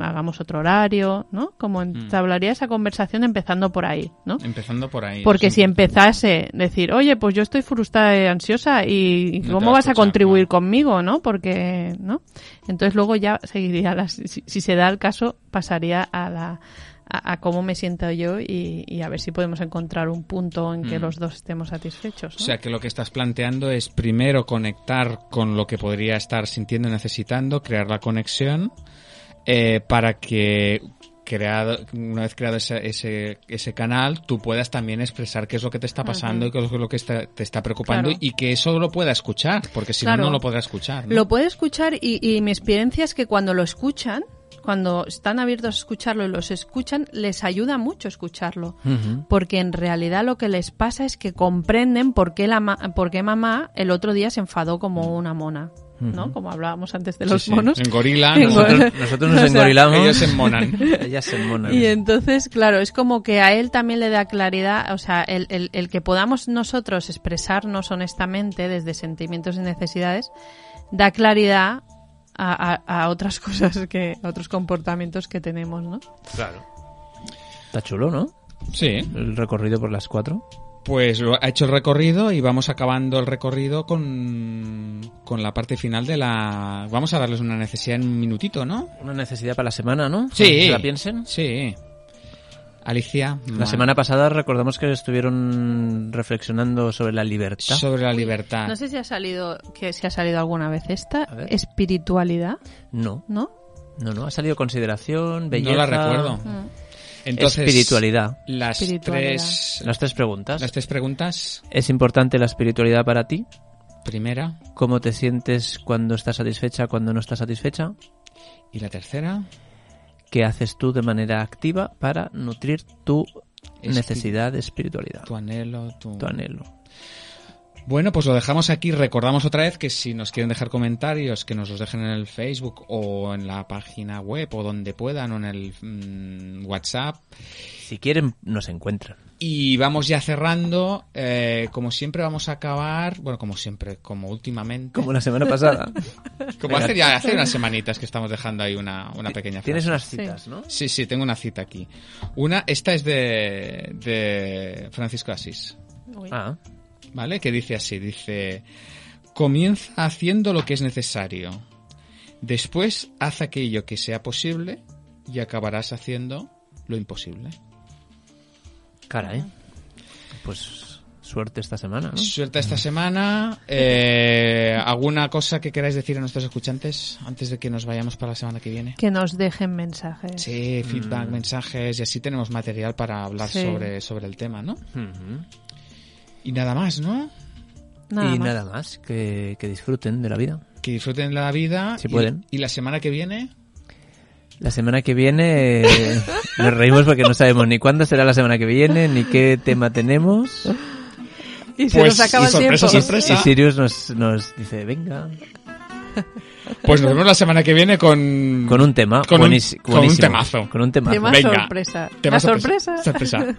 hagamos otro horario, ¿no? Como entablaría esa conversación empezando por ahí, ¿no? Empezando por ahí. Porque si empezase decir, oye, pues yo estoy frustrada y ansiosa y No ¿cómo vas a escuchar, contribuir no. conmigo, no? Porque, ¿no? Entonces luego ya seguiría las, si, si se da el caso, pasaría a la, a, a cómo me siento yo y, y a ver si podemos encontrar un punto en que Mm. los dos estemos satisfechos, O sea que lo que estás planteando es primero conectar con lo que podría estar sintiendo y necesitando, crear la conexión eh, para que creado, una vez creado ese, ese, ese canal, tú puedas también expresar qué es lo que te está pasando y qué es lo que está- te está preocupando Claro. y que eso lo pueda escuchar, porque si Claro. no, no lo podrá escuchar. ¿no? Lo puede escuchar y, y mi experiencia es que cuando lo escuchan, cuando están abiertos a escucharlo y los escuchan, les ayuda mucho escucharlo. Porque en realidad lo que les pasa es que comprenden por qué, la ma- por qué mamá el otro día se enfadó como una mona. ¿No? Como hablábamos antes de los sí. monos. En gorila, En nosotros- gorila. Nosotros nos O sea, engorilamos. ellos se enmonan. Ellas se enmonan. Y entonces, claro, es como que a él también le da claridad, o sea, el, el, el que podamos nosotros expresarnos honestamente desde sentimientos y necesidades, da claridad a, a, a otras cosas que, a otros comportamientos que tenemos, ¿no? Claro. Está chulo, ¿no? Sí. El recorrido por las cuatro. Pues lo ha hecho el recorrido y vamos acabando el recorrido con, con la parte final de la... Vamos a darles una necesidad en un minutito, ¿no? Una necesidad para la semana, ¿no? Sí. Que la piensen. Sí. Alicia. La ma- semana pasada recordamos que estuvieron reflexionando sobre la libertad. Sobre la libertad. No sé si ha salido, que si ha salido alguna vez esta espiritualidad, No, ¿no? no, no. Ha salido consideración, belleza. no la recuerdo. Mm. Entonces, espiritualidad. Las Espiritualidad. tres, Las tres preguntas. las tres preguntas. ¿Es importante la espiritualidad para ti? Primera. ¿Cómo te sientes cuando estás satisfecha, cuando no estás satisfecha? Y la tercera. ¿Qué haces tú de manera activa para nutrir tu necesidad de espiritualidad? Tu anhelo, tu... Tu anhelo. Bueno, pues lo dejamos aquí. Recordamos otra vez que si nos quieren dejar comentarios, que nos los dejen en el Facebook o en la página web o donde puedan o en el mm, WhatsApp. Si quieren, nos encuentran. Y vamos ya cerrando. eh, como siempre vamos a acabar, bueno, como siempre, como últimamente. Como la semana pasada. Como hace ya hace unas semanitas que estamos dejando ahí una, una pequeña Tienes frase. unas citas, ¿no? Sí, sí, tengo una cita aquí. Una, esta es de, de Francisco Asís. Uy. Ah, ¿vale? Que dice así, dice, comienza haciendo lo que es necesario, después haz aquello que sea posible y acabarás haciendo lo imposible. Caray. Pues suerte esta semana, ¿no? Suelta esta semana. Eh, ¿Alguna cosa que queráis decir a nuestros escuchantes antes de que nos vayamos para la semana que viene? Que nos dejen mensajes. Sí, feedback, mensajes y así tenemos material para hablar Sí. sobre, sobre el tema, ¿no? Y nada más, ¿no? Nada y más. nada más, que, que disfruten de la vida. Que disfruten la vida. Si y- pueden. Y la semana que viene, La semana que viene eh, nos reímos porque no sabemos ni cuándo será la semana que viene, ni qué tema tenemos. Y se Pues, nos acaba y el sorpresa, tiempo. sorpresa. Y Sirius nos, nos dice, venga, pues nos vemos la semana que viene con... con un tema. Con un- con un temazo. Con un temazo. Tema Venga. sorpresa. Tema La sorpresa. sorpresa.